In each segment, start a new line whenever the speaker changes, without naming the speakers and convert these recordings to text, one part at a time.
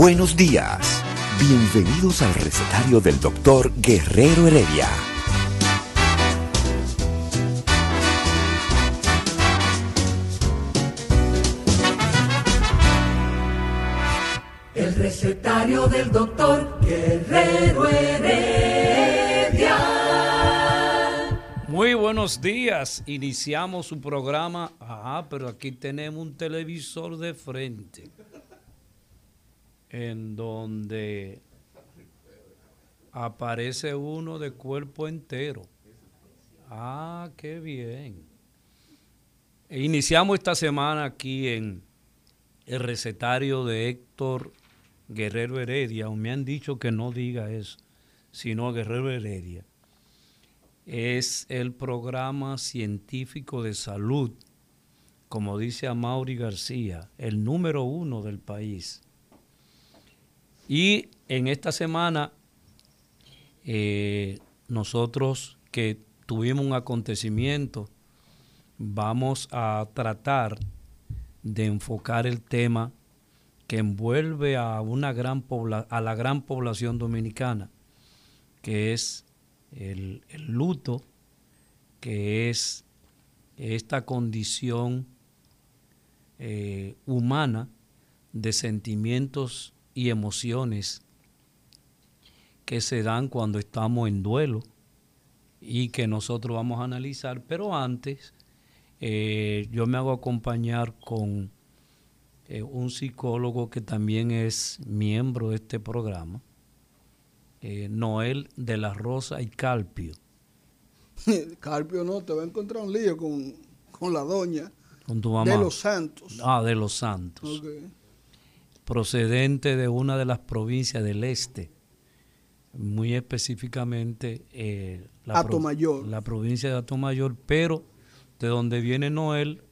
Buenos días. Bienvenidos al recetario del doctor Guerrero Heredia.
El recetario del doctor Guerrero Heredia.
Muy buenos días. Iniciamos su programa. Ah, pero aquí tenemos un televisor de frente. En donde aparece uno de cuerpo entero. Ah, qué bien. E iniciamos esta semana aquí en el recetario de Héctor Guerrero Heredia, me han dicho que no diga eso, sino Guerrero Heredia. Es el programa científico de salud, como dice Amaury García, el número uno del país. Y en esta semana, eh, nosotros que tuvimos un acontecimiento, vamos a tratar de enfocar el tema que envuelve a, una gran a la gran población dominicana, que es el, luto, que es esta condición eh, humana de sentimientos y emociones que se dan cuando estamos en duelo y que nosotros vamos a analizar. Pero antes, eh, yo me hago acompañar con eh, un psicólogo que también es miembro de este programa, eh, Noel de la Rosa y Calpio.
Carpio no, te va a encontrar un lío con, con la doña
Con tu mamá.
de los santos.
Ah, de los Santos.
Ok.
Procedente de una de las provincias del este, muy específicamente eh, la, pro- la provincia de Atomayor, pero de donde viene Noel,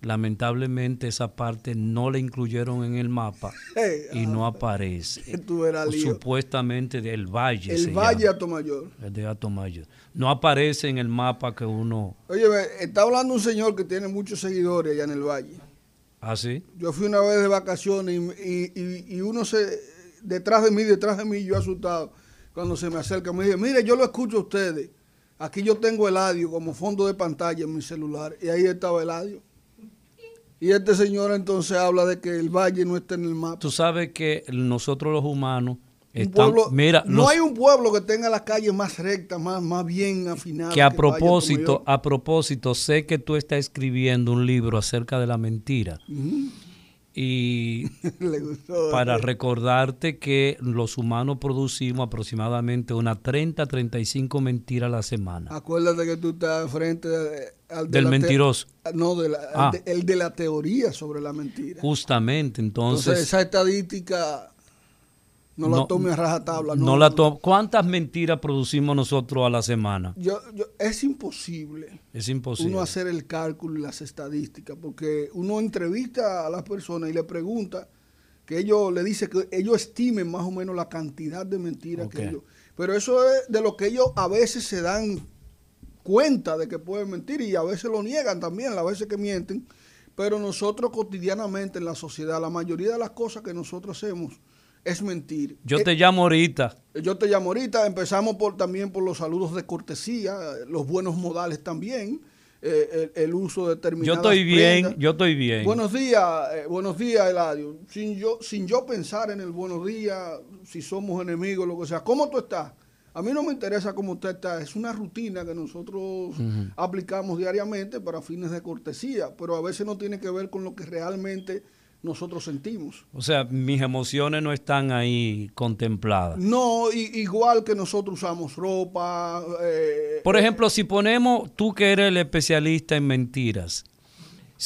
lamentablemente esa parte no la incluyeron en el mapa
Hey,
y no aparece.
eras lío.
Supuestamente del Valle.
El Valle
llama,
Atomayor.
el de Atomayor. No aparece en el mapa que uno...
Oye, está hablando un señor que tiene muchos seguidores allá en el Valle.
¿Así?
Yo fui una vez de vacaciones y, y- y- y uno se, detrás de mí, detrás de mí, yo asustado, cuando se me acerca, me dice, mire, yo lo escucho a ustedes. Aquí yo tengo el audio como fondo de pantalla en mi celular. Y ahí estaba el audio. Y este señor entonces habla de que el valle no está en el mapa.
Tú sabes que nosotros los humanos
Pueblo-
mira,
no
los-
hay un pueblo que tenga las calles más rectas, más, más bien afinadas.
que a propósito, a propósito, sé que tú estás escribiendo un libro acerca de la mentira y
Le gustó.
para recordarte que los humanos producimos aproximadamente unas 30, 35 mentiras a la semana.
Acuérdate que tú estás frente de- al de
Del mentiroso.
No, de la-
Ah.
de- el de la teoría sobre la mentira.
Justamente,
Entonces,
entonces...
esa estadística no, la tome a rajatabla.
no la ¿Cuántas mentiras producimos nosotros a la semana?
Yo, yo- es imposible
Es imposible.
uno hacer el cálculo y las estadísticas, porque uno entrevista a las personas y le pregunta que ellos le dice que ellos estimen más o menos la cantidad de mentiras que ellos. Pero eso es de lo que ellos a veces se dan cuenta de que pueden mentir y a veces lo niegan también, las veces que mienten. Pero nosotros cotidianamente en la sociedad, la mayoría de las cosas que nosotros hacemos es mentir.
Yo
Eh,
te llamo ahorita.
yo te llamo ahorita, empezamos por también por los saludos de cortesía, los buenos modales también, eh, el, el uso de
Yo
determinadas
estoy bien,
prendas.
yo estoy bien.
Buenos días, eh, buenos días, Eladio. Sin yo, sin yo pensar en el buenos días, si somos enemigos, lo que sea. ¿Cómo tú estás? A mí no me interesa cómo usted está. Es una rutina que nosotros aplicamos diariamente para fines de cortesía, pero a veces no tiene que ver con lo que realmente nosotros sentimos.
O sea, mis emociones no están ahí contempladas.
No, igual que nosotros usamos ropa.
Eh, Por ejemplo, si ponemos, tú que eres el especialista en mentiras,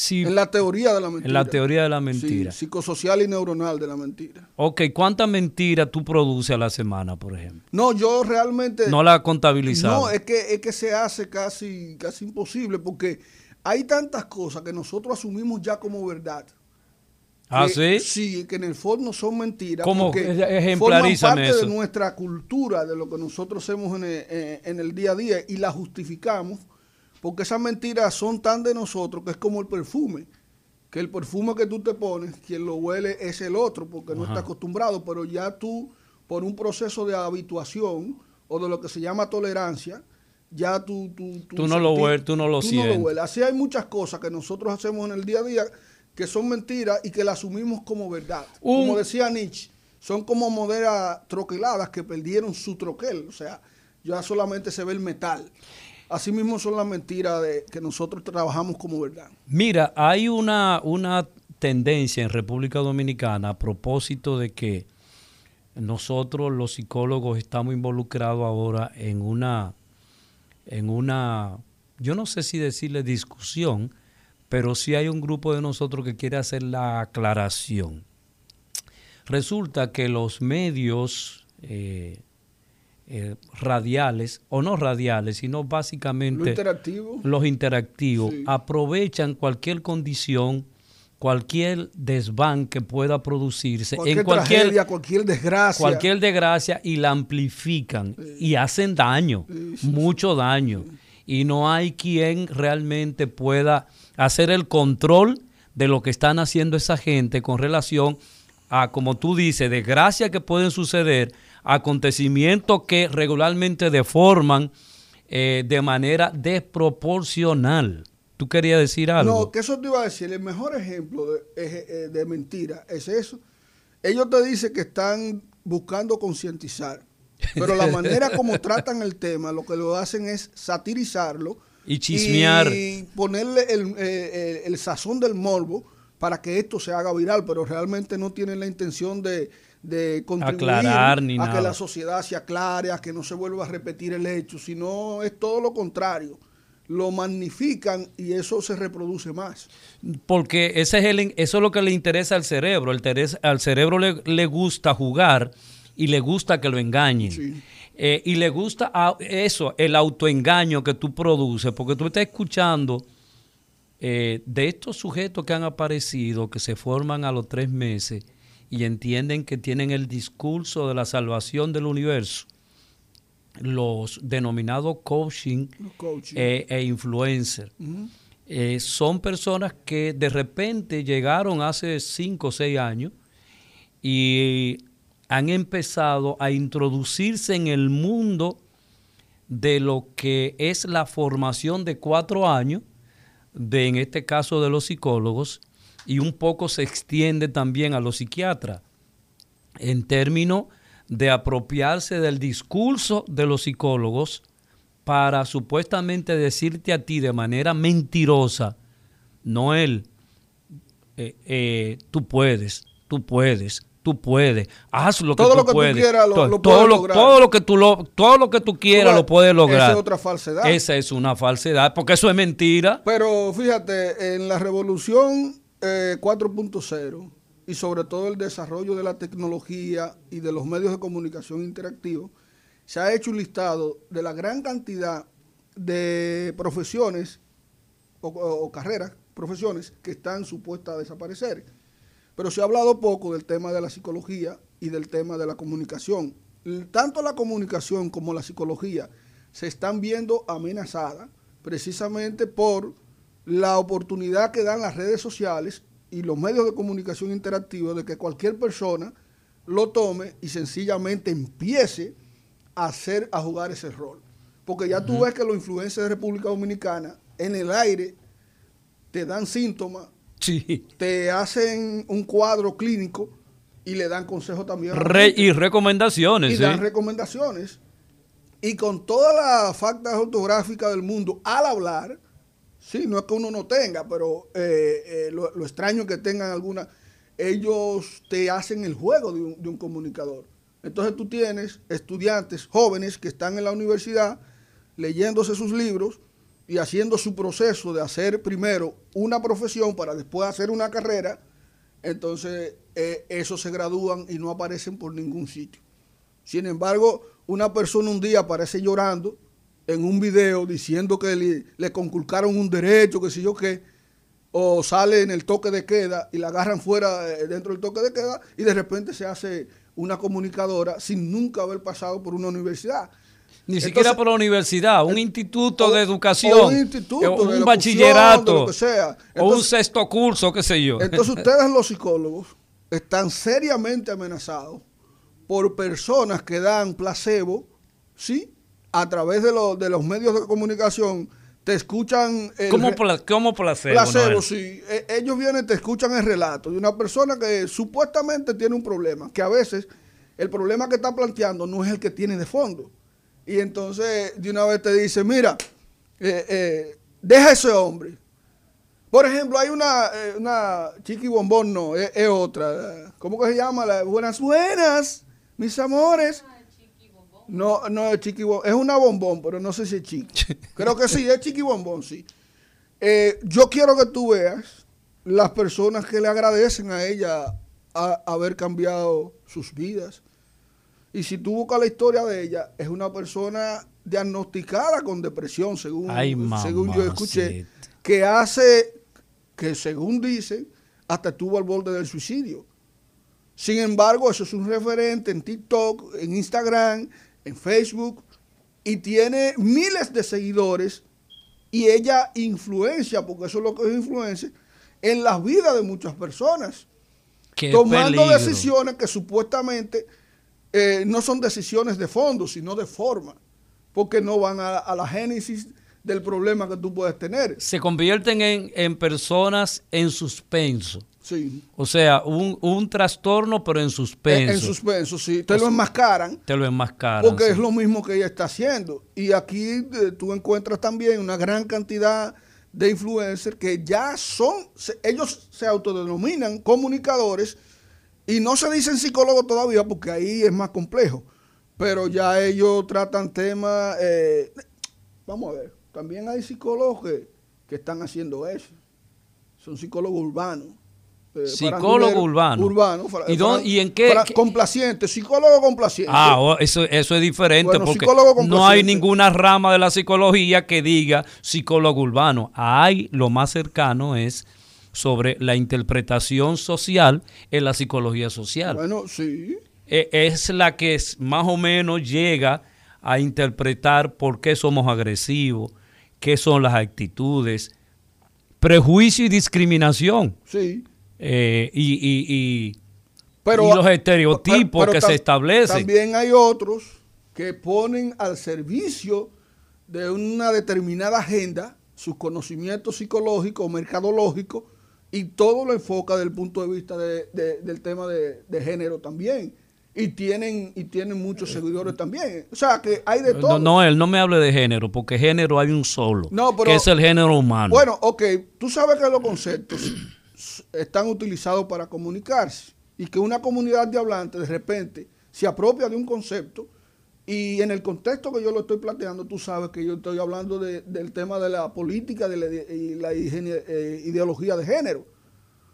en la teoría de la mentira.
En la teoría de la mentira.
psicosocial y neuronal de la mentira.
Ok, ¿cuántas mentiras tú produces a la semana, por ejemplo?
No, yo realmente...
No la contabilizado.
No, es que, es que se hace casi, casi imposible porque hay tantas cosas que nosotros asumimos ya como verdad.
¿Ah, sí?
Sí, que en el fondo son mentiras.
¿Cómo?
Forman parte de nuestra cultura, de lo que nosotros hacemos en el, en el día a día y la justificamos porque esas mentiras son tan de nosotros que es como el perfume. Que el perfume que tú te pones, quien lo huele es el otro, porque no está acostumbrado, pero ya tú, por un proceso de habituación o de lo que se llama tolerancia, ya tú... Tú,
tú, no, lo hueles, tú no lo sientes. No
Así hay muchas cosas que nosotros hacemos en el día a día que son mentiras y que las asumimos como verdad. Como decía Nietzsche, son como moderas troqueladas que perdieron su troquel, o sea, ya solamente se ve el metal. Así mismo son las mentiras de que nosotros trabajamos como verdad.
Mira, hay una, una tendencia en República Dominicana a propósito de que nosotros los psicólogos estamos involucrados ahora en una, en una, yo no sé si decirle discusión, pero sí hay un grupo de nosotros que quiere hacer la aclaración. Resulta que los medios eh, eh, radiales, o no radiales, sino básicamente los interactivos, aprovechan cualquier condición, cualquier desván que pueda producirse
en cualquier cualquier desgracia,
cualquier desgracia y la amplifican y hacen daño, mucho daño. Y no hay quien realmente pueda hacer el control de lo que están haciendo esa gente con relación a, como tú dices, desgracias que pueden suceder acontecimientos que regularmente deforman eh, de manera desproporcional. ¿Tú querías decir algo?
No, que eso te iba a decir. El mejor ejemplo de, eh, de mentira es eso. Ellos te dicen que están buscando concientizar, pero la manera como tratan el tema, lo que lo hacen es satirizarlo
y chismear
y ponerle el, eh, el sazón del morbo para que esto se haga viral, pero realmente no tienen la intención de, de contribuir
a
que la sociedad se aclare, a que no se vuelva a repetir el hecho, sino es todo lo contrario. Lo magnifican y eso se reproduce más.
Porque ese es el, eso es lo que le interesa al cerebro. El al cerebro le, gusta jugar y le gusta que lo engañen. Eh, y le gusta eso, el autoengaño que tú produces, porque tú estás escuchando eh, de estos sujetos que han aparecido, que se forman a los tres meses, y entienden que tienen el discurso de la salvación del universo, los denominados coaching, eh, e influencer. Son personas que de repente llegaron hace 5 o 6 años y han empezado a introducirse en el mundo de lo que es la formación de cuatro años, de en este caso de los psicólogos, y un poco se extiende también a los psiquiatras en términos de apropiarse del discurso de los psicólogos para supuestamente decirte a ti de manera mentirosa, Noel, eh, eh, tú puedes, tú puedes, tú puedes, haz lo que tú puedes.
todo, todo, lo,
todo, lo, que tú lo, todo lo que tú quieras lo puedes lograr.
Esa es otra falsedad.
Esa es una falsedad, porque eso es mentira.
Pero fíjate, en la revolución 4.0 eh, y sobre todo el desarrollo de la tecnología y de los medios de comunicación interactivos, se ha hecho un listado de la gran cantidad de profesiones o, carreras, profesiones que están supuestas a desaparecer. Pero se ha hablado poco del tema de la psicología y del tema de la comunicación. Tanto la comunicación como la psicología se están viendo amenazadas precisamente por la oportunidad que dan las redes sociales y los medios de comunicación interactivos de que cualquier persona lo tome y sencillamente empiece a hacer, a jugar ese rol. Porque ya tú ves que los influencers de República Dominicana en el aire te dan síntomas, te hacen un cuadro clínico y le dan consejos también.
y recomendaciones.
Y dan recomendaciones. Y con todas las factas ortográficas del mundo, al hablar, Sí, no es que uno no tenga, pero eh, eh, lo, extraño es que tengan alguna. ellos te hacen el juego de un, de un comunicador. Entonces tú tienes estudiantes jóvenes que están en la universidad leyéndose sus libros y haciendo su proceso de hacer primero una profesión para después hacer una carrera, entonces eh, esos se gradúan y no aparecen por ningún sitio. Sin embargo, una persona un día aparece llorando en un video diciendo que le, le conculcaron un derecho, que sé yo qué, o sale en el toque de queda y la agarran fuera eh, dentro del toque de queda y de repente se hace una comunicadora sin nunca haber pasado por una universidad.
Ni siquiera por la universidad, un instituto de educación,
o un instituto
eh, un bachillerato,
de lo que sea.
o un sexto curso, qué sé yo.
Entonces ustedes los psicólogos están seriamente amenazados por personas que dan placebo, ¿sí? A través de, los de los medios de comunicación, te escuchan... el
¿Cómo, pla- cómo placebo?
placebo,
Noel?
sí. E- ellos vienen, te escuchan el relato de una persona que supuestamente tiene un problema, que a veces el problema que está planteando no es el que tiene de fondo. Y entonces de una vez te dice, mira, eh, eh, deja a ese hombre. Por ejemplo, hay una, eh, una chiqui bombón, no, es, es otra. ¿Cómo que se llama? La, buenas, buenas, mis amores. No, no es chiqui bombón, es una bombón, pero no sé si es chiqui. Creo que sí, es chiqui bombón, sí. Eh, yo quiero que tú veas las personas que le agradecen a ella a- haber cambiado sus vidas. Y si tú buscas la historia de ella, es una persona diagnosticada con depresión, según,
Ay,
según yo escuché, que hace, que según dicen, hasta estuvo al borde del suicidio. Sin embargo, eso es un referente en TikTok, en Instagram, en Facebook, y tiene miles de seguidores, y ella influencia, porque eso es lo que es influencia, en las vidas de muchas personas
Qué
tomando
peligro.
decisiones que supuestamente eh, no son decisiones de fondo, sino de forma, porque no van a, a la génesis del problema que tú puedes tener.
Se convierten en, en personas en suspenso.
Sí.
O sea, un, un trastorno, pero en
En,
suspenso.
en suspenso, sí. Te lo enmascaran
Te lo enmascaran.
porque
sí.
es lo mismo que ella está haciendo. Y aquí eh, tú encuentras también una gran cantidad de influencers que ya son, se- ellos se autodenominan comunicadores y no se dicen psicólogos todavía porque ahí es más complejo. Pero ya ellos tratan temas, eh, vamos a ver, también hay psicólogos que, que están haciendo eso. Son psicólogos urbanos. eh,
Psicólogo urbano.
Urbano.
¿Y dónde- y en qué-
Complaciente, psicólogo complaciente.
Ah, oh, eso, eso es diferente
Bueno,
porque no hay ninguna rama de la psicología que diga psicólogo urbano. Hay lo más cercano es sobre la interpretación social en la psicología social.
Bueno, sí.
E- Es la que más o menos llega a interpretar por qué somos agresivos, qué son las actitudes, prejuicio y discriminación.
Sí.
eh, y, y- y-
Pero,
y los estereotipos
pero
que se establecen.
También hay otros que ponen al servicio de una determinada agenda sus conocimientos psicológicos, mercadológicos, y todo lo enfoca desde el punto de vista de- de- del tema de, de género también. Y tienen, y tienen muchos seguidores también. O sea que hay de todo.
No, no, él no me hable de género, porque género hay un solo,
No, pero-
que es el género humano.
Bueno, ok, tú sabes que los conceptos están utilizados para comunicarse y que una comunidad de hablantes de repente se apropia de un concepto y en el contexto que yo lo estoy planteando, tú sabes que yo estoy hablando de- del tema de la política de la, y la eh, ideología de género.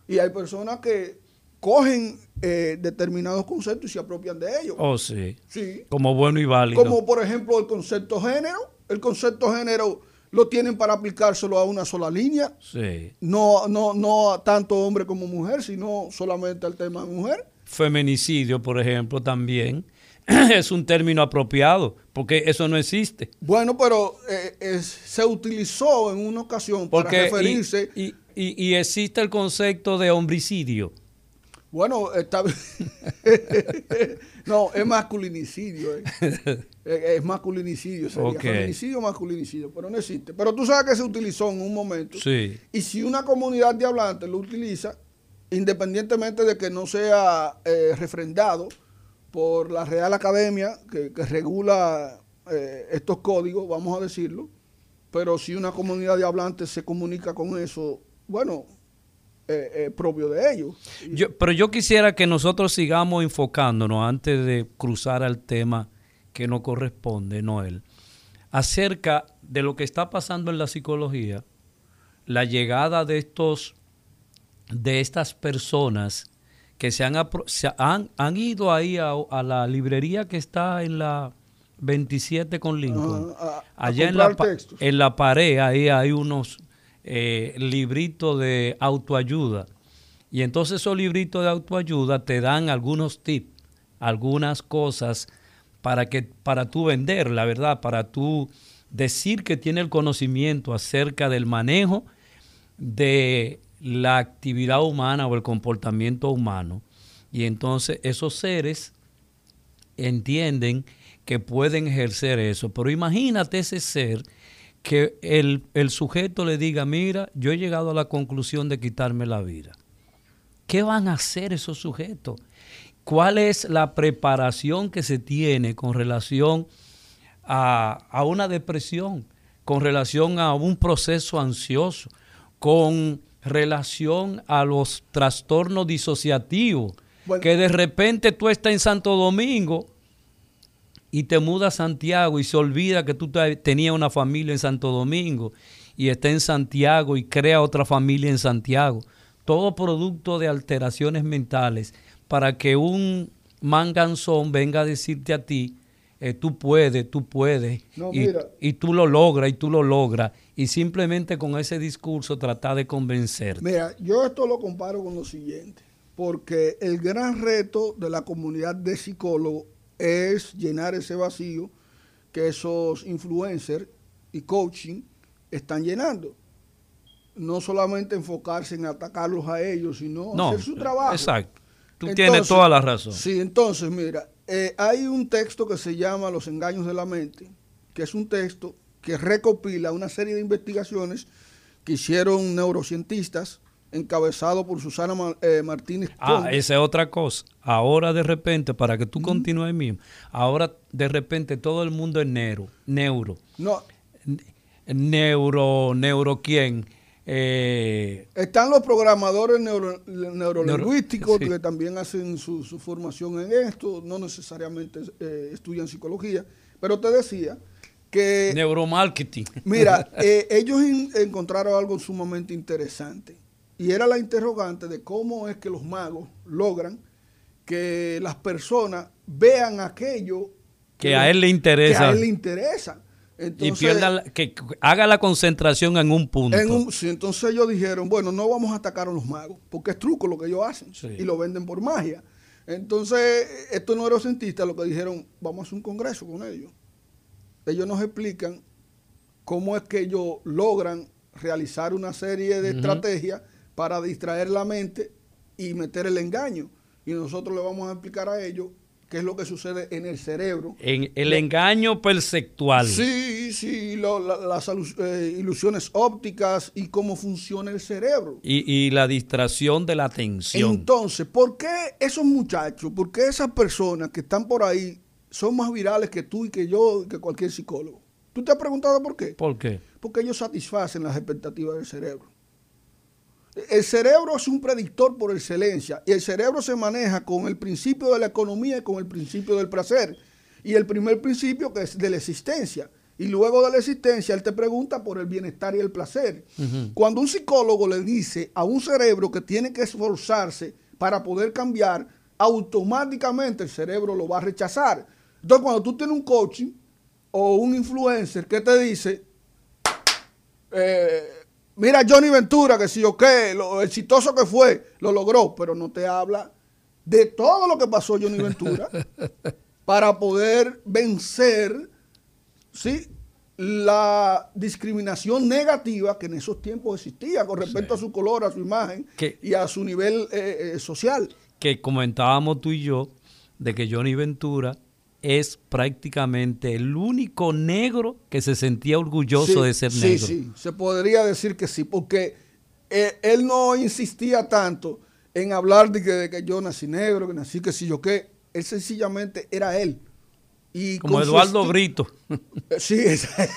Y hay personas que cogen eh, determinados conceptos y se apropian de ellos.
oh, sí.
Sí.
Como bueno y válido.
Como por ejemplo el concepto género. El concepto género lo tienen para aplicárselo a una sola línea.
Sí.
No, no, no a tanto hombre como mujer, sino solamente al tema de mujer.
Feminicidio, por ejemplo, también es un término apropiado, porque eso no existe.
Bueno, pero eh, es- se utilizó en una ocasión para
Porque
referirse.
y, y- y existe el concepto de homicidio.
Bueno, está no, es masculinicidio. eh. Es, masculinicidio, sería
Ok.
feminicidio, masculinicidio, pero no existe. Pero tú sabes que se utilizó en un momento.
Sí.
Y si una comunidad de hablantes lo utiliza, independientemente de que no sea eh, refrendado por la Real Academia, que, que regula eh, estos códigos, vamos a decirlo, pero si una comunidad de hablantes se comunica con eso, bueno, eh, eh, propio de ellos.
Yo, pero yo quisiera que nosotros sigamos enfocándonos antes de cruzar al tema que nos corresponde, Noel, acerca de lo que está pasando en la psicología, la llegada de estos de estas personas que se han, han, han, ido ahí a, la librería que está en la 27 con Lincoln. Allá en la, en la pared ahí hay unos eh, libritos de autoayuda. Y entonces esos libritos de autoayuda te dan algunos tips, algunas cosas para que para tú vender, la verdad, para tú decir que tiene el conocimiento acerca del manejo de la actividad humana o el comportamiento humano. Y entonces esos seres entienden que pueden ejercer eso. Pero imagínate ese ser que el, el, sujeto le diga, mira, yo he llegado a la conclusión de quitarme la vida. ¿Qué van a hacer esos sujetos? ¿Cuál es la preparación que se tiene con relación a, a una depresión, con relación a un proceso ansioso, con relación a los trastornos disociativos? Que de repente tú estás en Santo Domingo y te muda a Santiago y se olvida que tú tenías una familia en Santo Domingo y está en Santiago y crea otra familia en Santiago. Todo producto de alteraciones mentales para que un manganzón venga a decirte a ti, eh, tú puedes, tú puedes, y, y, tú lo logras y tú lo logras, y simplemente con ese discurso tratar de convencerte.
Mira, yo esto lo comparo con lo siguiente, porque el gran reto de la comunidad de psicólogos es llenar ese vacío que esos influencers y coaching están llenando. No solamente enfocarse en atacarlos a ellos, sino hacer su trabajo.
Exacto. Tú tienes toda la razón.
Sí, entonces, mira, eh, hay un texto que se llama Los engaños de la mente, que es un texto que recopila una serie de investigaciones que hicieron neurocientistas encabezado por Susana eh, Martínez.
Ah, esa es otra cosa. Ahora de repente, para que tú continúes mismo, ahora de repente todo el mundo es neuro. Neuro.
No.
Neuro, neuro quién. Eh,
Están los programadores neuro, neurolingüísticos que también hacen su, formación en esto, no necesariamente eh, estudian psicología, pero te decía que...
Neuromarketing.
Mira, ellos encontraron algo sumamente interesante y era la interrogante de cómo es que los magos logran que las personas vean aquello
que, a él le interesa.
Que a él le interesa.
y pierda que haga la concentración en un punto.
entonces ellos dijeron, bueno, no vamos a atacar a los magos, porque es truco lo que ellos hacen y lo venden por magia. Entonces, estos neurocientistas lo que dijeron, vamos a hacer un congreso con ellos. Ellos nos explican cómo es que ellos logran realizar una serie de estrategias para distraer la mente y meter el engaño. Y nosotros le vamos a explicar a ellos qué es lo que sucede en el cerebro.
En el engaño perceptual.
Sí, sí, las eh, ilusiones ópticas y cómo funciona el cerebro.
Y, la distracción de la atención.
Entonces, ¿por qué esos muchachos, por qué esas personas que están por ahí son más virales que tú y que yo y que cualquier psicólogo? ¿Tú te has preguntado por qué?
¿Por qué?
Porque ellos satisfacen las expectativas del cerebro. El cerebro es un predictor por excelencia y el cerebro se maneja con el principio de la economía y con el principio del placer. Y el primer principio que es de la existencia. Y luego de la existencia, él te pregunta por el bienestar y el placer. Cuando un psicólogo le dice a un cerebro que tiene que esforzarse para poder cambiar, automáticamente el cerebro lo va a rechazar. Entonces, cuando tú tienes un coaching o un influencer que te dice, eh, Mira Johnny Ventura, que si o qué, lo exitoso que fue, lo logró, pero no te habla de todo lo que pasó Johnny Ventura para poder vencer ¿sí? la discriminación negativa que en esos tiempos existía con respecto a su color, a su imagen y a su nivel eh, eh, social.
Que comentábamos tú y yo de que Johnny Ventura es prácticamente el único negro que se sentía orgulloso de ser negro.
Sí, sí, se podría decir que sí, porque eh, él no insistía tanto en hablar de que, yo nací negro, que nací que si yo qué, él sencillamente era él. Y
Como Eduardo Brito.
Sí, esa-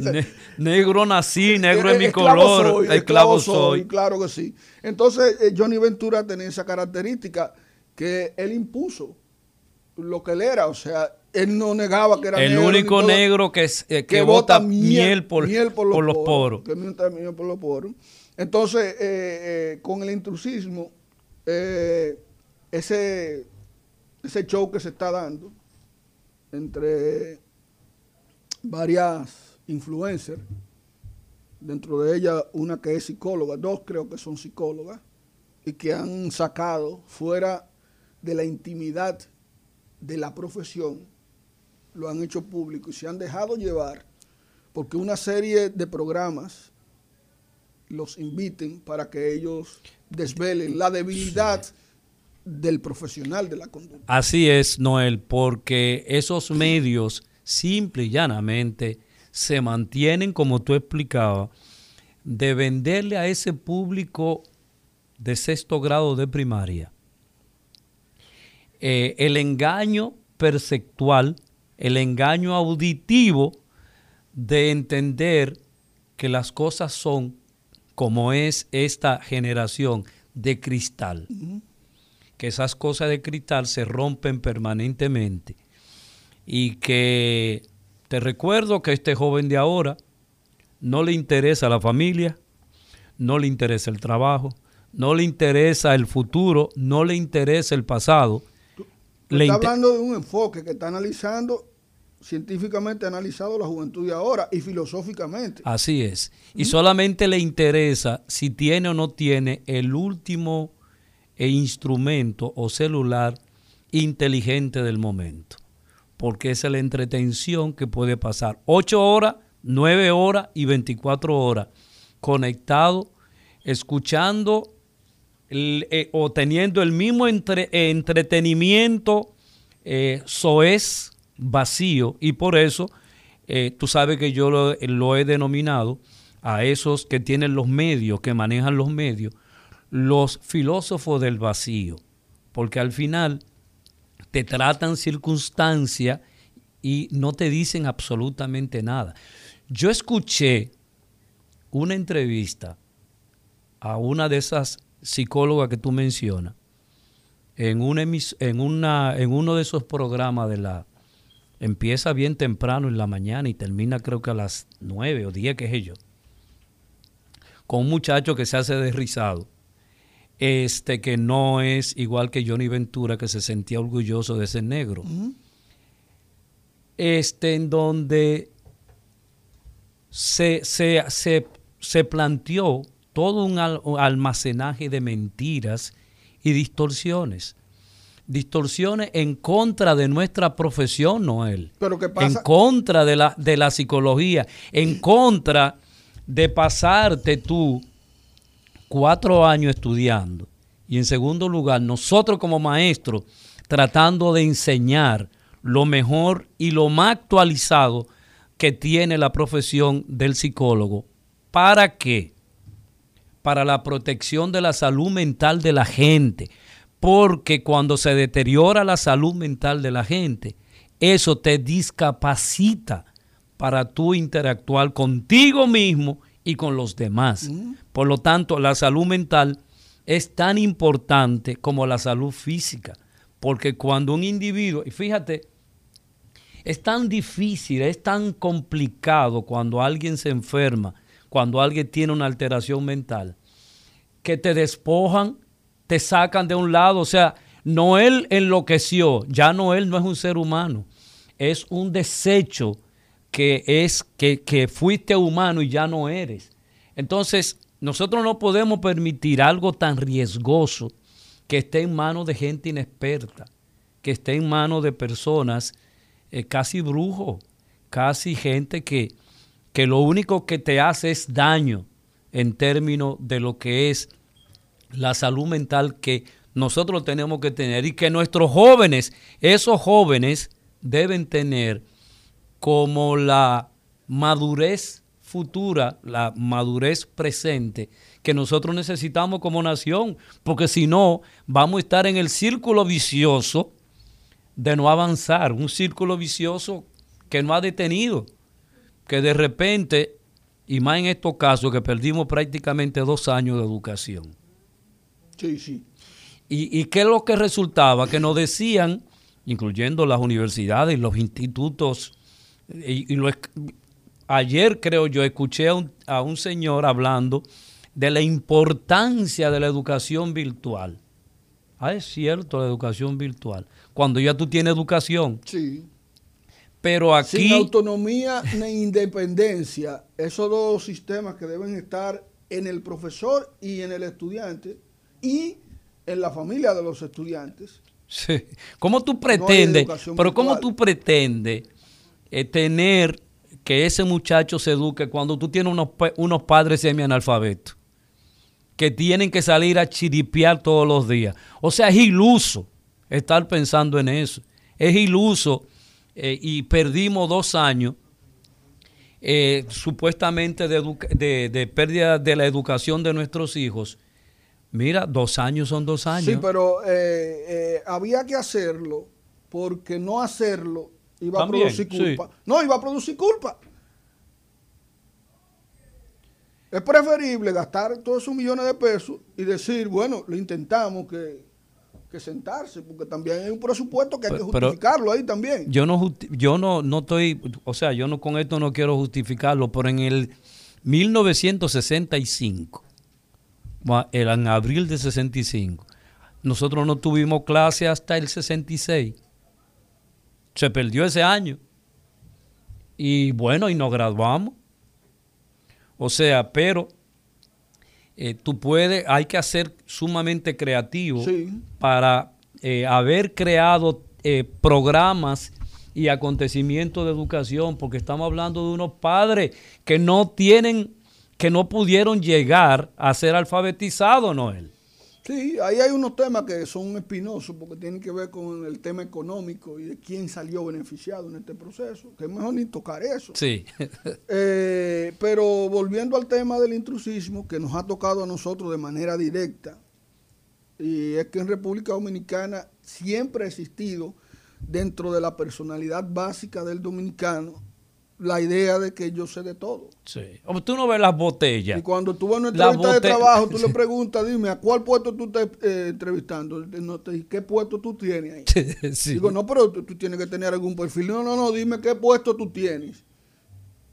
Ne- negro nací, negro es mi color,
soy,
esclavo soy.
Claro que sí. Entonces, eh, Johnny Ventura tenía esa característica que él impuso lo que él era. O sea, él no negaba que era
El
negro. ni
único negro que, es- eh, que,
bota
bota miel, por, por los, poros.
Que bota miel por los poros. Entonces, eh, eh, con el intrusismo, ese, ese show que se está dando entre varias influencers, dentro de ellas una que es psicóloga, dos creo que son psicólogas, y que han sacado fuera de la intimidad de la profesión, lo han hecho público y se han dejado llevar porque una serie de programas los inviten para que ellos desvelen la debilidad del profesional de la conducta.
Así es, Noel, porque esos medios simple y llanamente se mantienen, como tú explicabas, de venderle a ese público de sexto grado de primaria eh, el engaño perceptual, el engaño auditivo de entender que las cosas son como es esta generación de cristal, que esas cosas de cristal se rompen permanentemente y que te recuerdo que este joven de ahora no le interesa la familia, no le interesa el trabajo, no le interesa el futuro, no le interesa el pasado. Le
está hablando de un enfoque que está analizando, científicamente analizado la juventud de ahora y filosóficamente.
Así es. Y solamente le interesa si tiene o no tiene el último eh, instrumento o celular inteligente del momento. Porque esa es la entretención que puede pasar 8 horas, 9 horas y 24 horas conectado, escuchando eh, o teniendo el mismo eh, entretenimiento eh, soez vacío y por eso eh, tú sabes que yo lo, lo he denominado a esos que tienen los medios, que manejan los medios, los filósofos del vacío, porque al final te tratan circunstancia y no te dicen absolutamente nada. Yo escuché una entrevista a una de esas psicólogas que tú mencionas en, una emis- en, una, en uno de esos programas de la... Empieza bien temprano en la mañana y termina creo que a las 9 o 10, qué sé yo. Con un muchacho que se hace desrizado. Este que no es igual que Johnny Ventura, que se sentía orgulloso de ser negro. Este en donde se, se, se, se planteó todo un, al- un almacenaje de mentiras y distorsiones. Distorsiones en contra de nuestra profesión, Noel.
Pero ¿qué
En
pasa?
contra de la, de la psicología, en contra de pasarte tú cuatro años estudiando y en segundo lugar nosotros como maestros tratando de enseñar lo mejor y lo más actualizado que tiene la profesión del psicólogo. ¿Para qué? Para la protección de la salud mental de la gente. Porque cuando se deteriora la salud mental de la gente, eso te discapacita para tú interactuar contigo mismo y con los demás. Por lo tanto, la salud mental es tan importante como la salud física. Porque cuando un individuo, y fíjate, es tan difícil, es tan complicado cuando alguien se enferma, cuando alguien tiene una alteración mental, que te despojan, te sacan de un lado. O sea, Noel enloqueció, ya Noel no es un ser humano, es un desecho que es que, que fuiste humano y ya no eres. Entonces, nosotros no podemos permitir algo tan riesgoso que esté en manos de gente inexperta, que esté en manos de personas eh, casi brujos, casi gente que, que lo único que te hace es daño en términos de lo que es la salud mental que nosotros tenemos que tener y que nuestros jóvenes, esos jóvenes deben tener como la madurez futura, la madurez presente que nosotros necesitamos como nación, porque si no, vamos a estar en el círculo vicioso de no avanzar, un círculo vicioso que no ha detenido, que de repente, y más en estos casos, que perdimos prácticamente dos años de educación.
Sí, sí.
¿Y, y qué es lo que resultaba? Que nos decían, incluyendo las universidades y los institutos, y, y lo, ayer creo yo escuché a un, a un señor hablando de la importancia de la educación virtual. Ah, es cierto, la educación virtual. Cuando ya tú tienes educación.
Sí.
Pero aquí.
Sin autonomía ni independencia, esos dos sistemas que deben estar en el profesor y en el estudiante y en la familia de los estudiantes.
Sí. ¿Cómo tú pretendes? pero ¿cómo tú pretendes eh, tener que ese muchacho se eduque cuando tú tienes unos, unos padres semianalfabetos que tienen que salir a chiripiar todos los días? O sea, es iluso estar pensando en eso. Es iluso eh, y perdimos dos años eh, supuestamente de, de- de pérdida de la educación de nuestros hijos. Mira, dos años son dos años.
Sí, pero eh, eh, había que hacerlo porque no hacerlo iba
También,
a producir
sí.
culpa. No, iba a producir culpa. Es preferible gastar todos esos millones de pesos y decir, bueno, lo intentamos que, que sentarse, porque también hay un presupuesto que hay que
pero-
justificarlo ahí también.
Yo no, justi- yo no, no estoy, o sea, yo no con esto no quiero justificarlo, pero en el 1965, ma- el- en abril de 65, nosotros no tuvimos clase hasta el 66. Se perdió ese año. Y bueno, y nos graduamos. O sea, pero eh, tú puedes, hay que ser sumamente creativo
Sí.
para eh, haber creado eh, programas y acontecimientos de educación, porque estamos hablando de unos padres que no tienen, que no pudieron llegar a ser alfabetizados, Noel.
Sí, ahí hay unos temas que son espinosos porque tienen que ver con el tema económico y de quién salió beneficiado en este proceso, que es mejor ni tocar eso.
Sí.
Eh, pero volviendo al tema del intrusismo que nos ha tocado a nosotros de manera directa, y es que en República Dominicana siempre ha existido dentro de la personalidad básica del dominicano la idea de que yo sé de todo.
sí. Hombre, Tú no ves las botellas.
Y cuando tú vas a una
La
entrevista de trabajo, tú le preguntas, dime, ¿a cuál puesto tú estás eh, entrevistando? No te- ¿Qué puesto tú tienes ahí?
Sí.
Digo, no, pero tú, tú tienes que tener algún perfil. No, no, no, dime qué puesto tú tienes.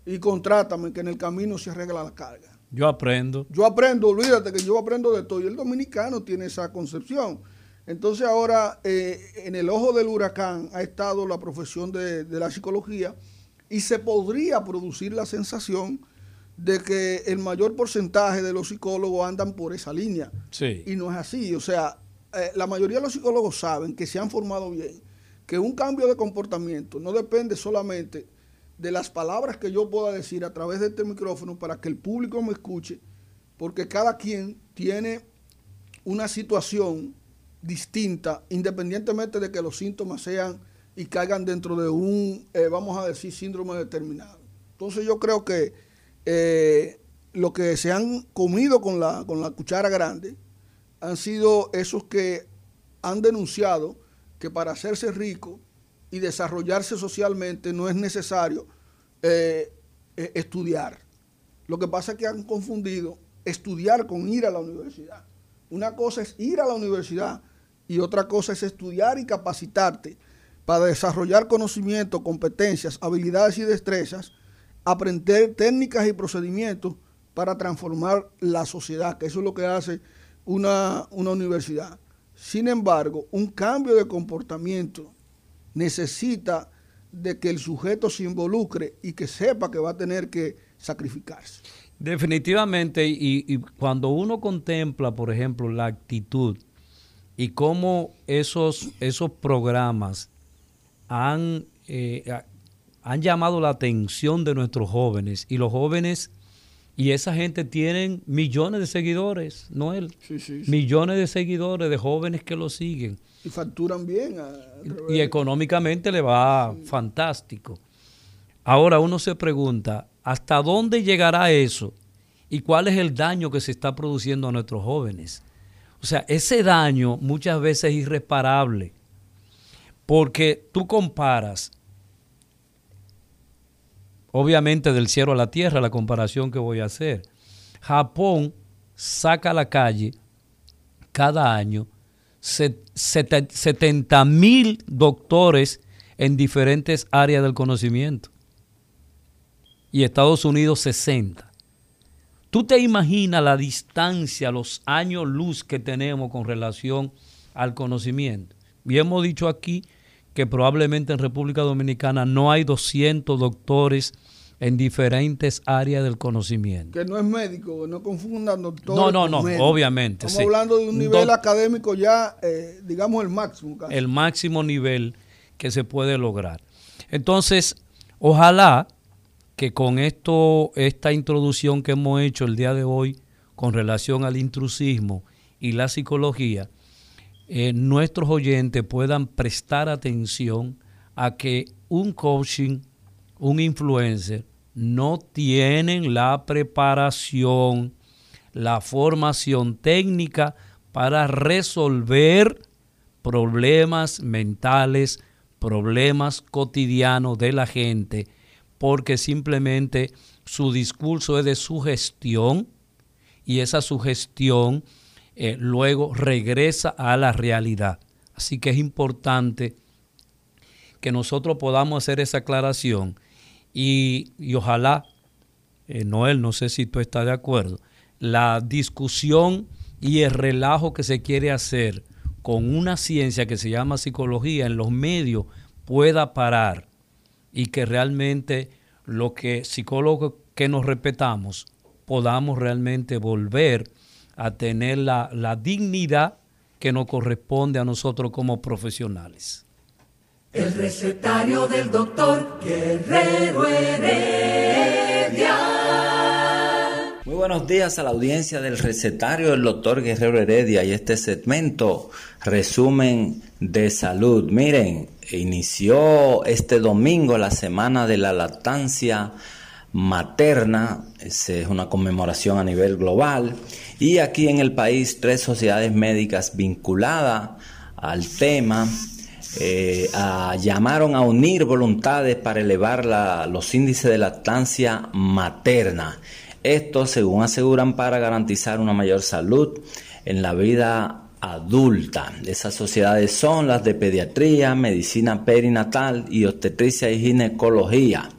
Y contrátame, que en el camino se arregla la carga.
Yo aprendo.
Yo aprendo, olvídate que yo aprendo de todo. Y el dominicano tiene esa concepción. Entonces ahora, eh, en el ojo del huracán ha estado la profesión de, de la psicología y se podría producir la sensación de que el mayor porcentaje de los psicólogos andan por esa línea.
Sí.
Y no es así. O sea, eh, la mayoría de los psicólogos saben que se han formado bien, que un cambio de comportamiento no depende solamente de las palabras que yo pueda decir a través de este micrófono para que el público me escuche, porque cada quien tiene una situación distinta, independientemente de que los síntomas sean y caigan dentro de un, eh, vamos a decir, síndrome determinado. Entonces yo creo que eh, lo que se han comido con la, con la cuchara grande han sido esos que han denunciado que para hacerse rico y desarrollarse socialmente no es necesario eh, eh, estudiar. Lo que pasa es que han confundido estudiar con ir a la universidad. Una cosa es ir a la universidad y otra cosa es estudiar y capacitarte para desarrollar conocimientos, competencias, habilidades y destrezas, aprender técnicas y procedimientos para transformar la sociedad, que eso es lo que hace una, una universidad. Sin embargo, un cambio de comportamiento necesita de que el sujeto se involucre y que sepa que va a tener que sacrificarse.
Definitivamente, y, y cuando uno contempla, por ejemplo, la actitud y cómo esos, esos programas han, eh, han llamado la atención de nuestros jóvenes, y los jóvenes y esa gente tienen millones de seguidores, Noel,
Sí, sí, sí.
millones de seguidores de jóvenes que lo siguen.
Y facturan bien. a- a través
Y económicamente le va fantástico. Ahora uno se pregunta, ¿hasta dónde llegará eso? ¿Y cuál es el daño que se está produciendo a nuestros jóvenes? O sea, ese daño muchas veces es irreparable. Porque tú comparas, obviamente del cielo a la tierra, la comparación que voy a hacer. Japón saca a la calle cada año 70 mil doctores en diferentes áreas del conocimiento. Y Estados Unidos 60. ¿Tú te imaginas la distancia, los años luz que tenemos con relación al conocimiento? Y hemos dicho aquí que probablemente en República Dominicana no hay 200 doctores en diferentes áreas del conocimiento.
Que no es médico, no confundan doctor.
No, no, no, obviamente.
Estamos hablando de un nivel académico ya, eh, digamos, el máximo.
El máximo nivel que se puede lograr. Entonces, ojalá que con esto, esta introducción que hemos hecho el día de hoy con relación al intrusismo y la psicología, eh, nuestros oyentes puedan prestar atención a que un coaching, un influencer, no tienen la preparación, la formación técnica para resolver problemas mentales, problemas cotidianos de la gente, porque simplemente su discurso es de sugestión y esa sugestión eh, luego regresa a la realidad. Así que es importante que nosotros podamos hacer esa aclaración y, ojalá, eh, Noel, no sé si tú estás de acuerdo, la discusión y el relajo que se quiere hacer con una ciencia que se llama psicología en los medios pueda parar y que realmente lo que psicólogos que nos respetamos podamos realmente volver a tener la, la dignidad que nos corresponde a nosotros como profesionales.
El recetario del doctor Guerrero Heredia.
Muy buenos días a la audiencia del recetario del doctor Guerrero Heredia y este segmento, resumen de salud. Miren, inició este domingo la semana de la lactancia materna, es una conmemoración a nivel global, y aquí en el país tres sociedades médicas vinculadas al tema eh, llamaron a unir voluntades para elevar los índices de lactancia materna. Esto, según aseguran, para garantizar una mayor salud en la vida adulta. Esas sociedades son las de pediatría, medicina perinatal y obstetricia y ginecología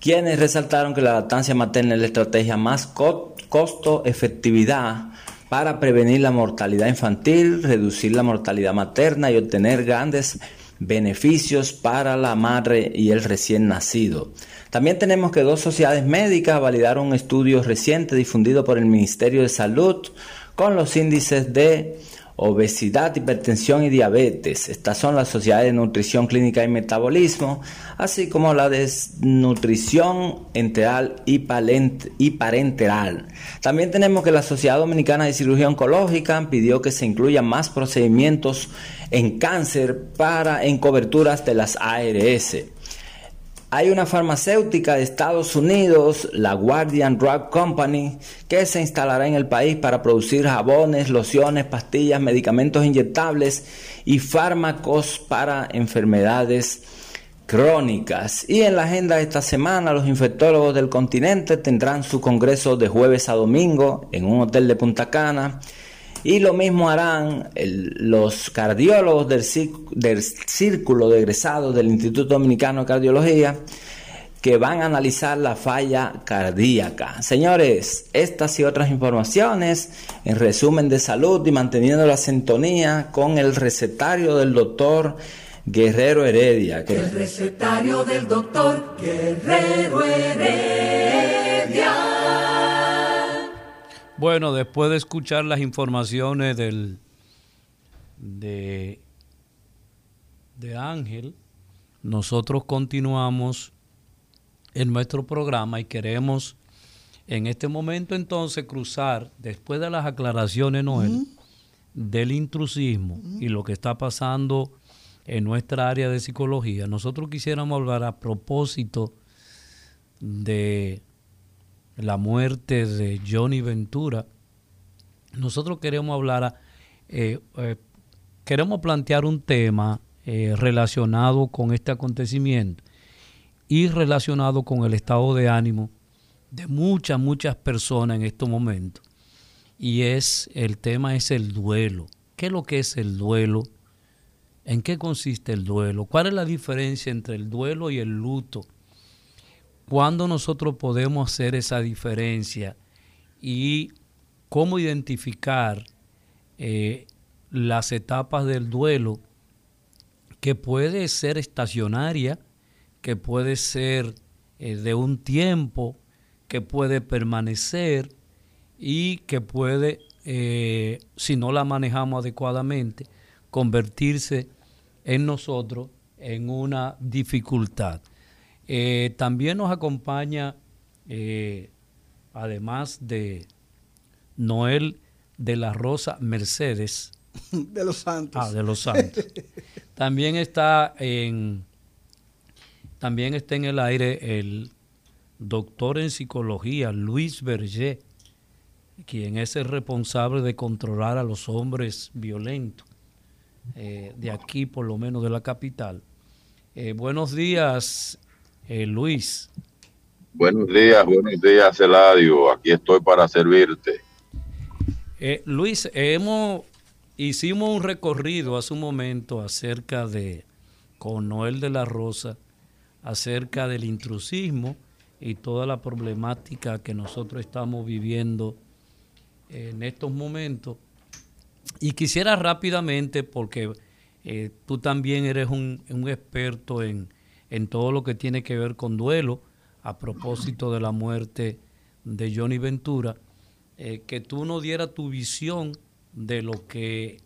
quienes resaltaron que la lactancia materna es la estrategia más costo-efectividad para prevenir la mortalidad infantil, reducir la mortalidad materna y obtener grandes beneficios para la madre y el recién nacido. También tenemos que dos sociedades médicas validaron un estudio reciente difundido por el Ministerio de Salud con los índices de obesidad, hipertensión y diabetes. Estas son las sociedades de nutrición clínica y metabolismo, así como la de nutrición enteral y, parenteral. También tenemos que la Sociedad Dominicana de Cirugía Oncológica pidió que se incluyan más procedimientos en cáncer para en coberturas de las ARS. Hay una farmacéutica de Estados Unidos, la Guardian Drug Company, que se instalará en el país para producir jabones, lociones, pastillas, medicamentos inyectables y fármacos para enfermedades crónicas. Y en la agenda de esta semana, los infectólogos del continente tendrán su congreso de jueves a domingo en un hotel de Punta Cana. Y lo mismo harán los cardiólogos del, del Círculo de Egresados del Instituto Dominicano de Cardiología que van a analizar la falla cardíaca. Señores, estas y otras informaciones en resumen de salud y manteniendo la sintonía con el recetario del doctor Guerrero Heredia.
El recetario del doctor Guerrero Heredia.
Bueno, después de escuchar las informaciones del, de, de Ángel, nosotros continuamos en nuestro programa y queremos en este momento entonces cruzar, después de las aclaraciones, Noel, del intrusismo y lo que está pasando en nuestra área de psicología, nosotros quisiéramos hablar a propósito de la muerte de Johnny Ventura, nosotros queremos hablar, eh, eh, queremos plantear un tema eh, relacionado con este acontecimiento y relacionado con el estado de ánimo de muchas, muchas personas en estos momentos. Y es, el tema es el duelo. ¿Qué es lo que es el duelo? ¿En qué consiste el duelo? ¿Cuál es la diferencia entre el duelo y el luto? ¿Cuándo nosotros podemos hacer esa diferencia? Y cómo identificar eh, las etapas del duelo que puede ser estacionaria, que puede ser eh, de un tiempo, que puede permanecer y que puede, eh, si no la manejamos adecuadamente, convertirse en nosotros en una dificultad. También nos acompaña, además de Noel de la Rosa Mercedes.
De los Santos.
Ah, de los Santos. También está en, también está en el aire el doctor en psicología Luis Berger, quien es el responsable de controlar a los hombres violentos eh, de aquí, por lo menos de la capital. Eh, buenos días, eh, Luis.
Buenos días, buenos días, Eladio. Aquí estoy para servirte.
Eh, Luis, hemos, hicimos un recorrido hace un momento acerca de, con Noel de la Rosa, acerca del intrusismo y toda la problemática que nosotros estamos viviendo en estos momentos. Y quisiera rápidamente, porque eh, tú también eres un, experto en, en, todo lo que tiene que ver con duelo, a propósito de la muerte de Johnny Ventura, eh, que tú nos dieras tu visión de lo que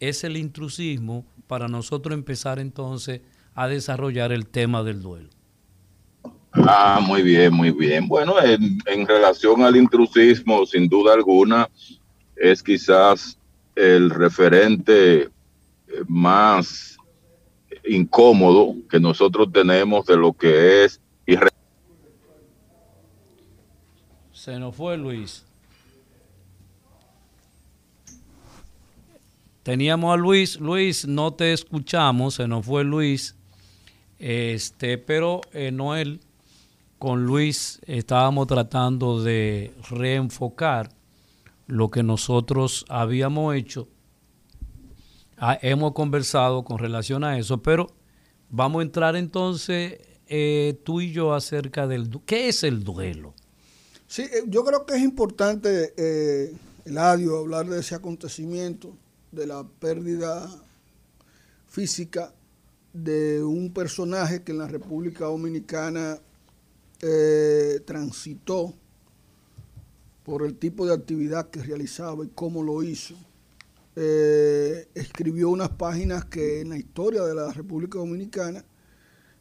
es el intrusismo para nosotros empezar entonces a desarrollar el tema del duelo.
Ah, muy bien, muy bien. Bueno, en, relación al intrusismo, sin duda alguna, es quizás el referente eh, más incómodo que nosotros tenemos de lo que es...
Se nos fue Luis. Teníamos a Luis, Luis, no te escuchamos, se nos fue Luis, este, pero eh, Noel, con Luis estábamos tratando de reenfocar lo que nosotros habíamos hecho. Ah, hemos conversado con relación a eso, pero vamos a entrar entonces eh, tú y yo acerca del... ¿Qué es el duelo?
Sí, eh, yo creo que es importante, eh, Eladio, hablar de ese acontecimiento de la pérdida física de un personaje que en la República Dominicana eh, transitó por el tipo de actividad que realizaba y cómo lo hizo. Eh, escribió unas páginas que en la historia de la República Dominicana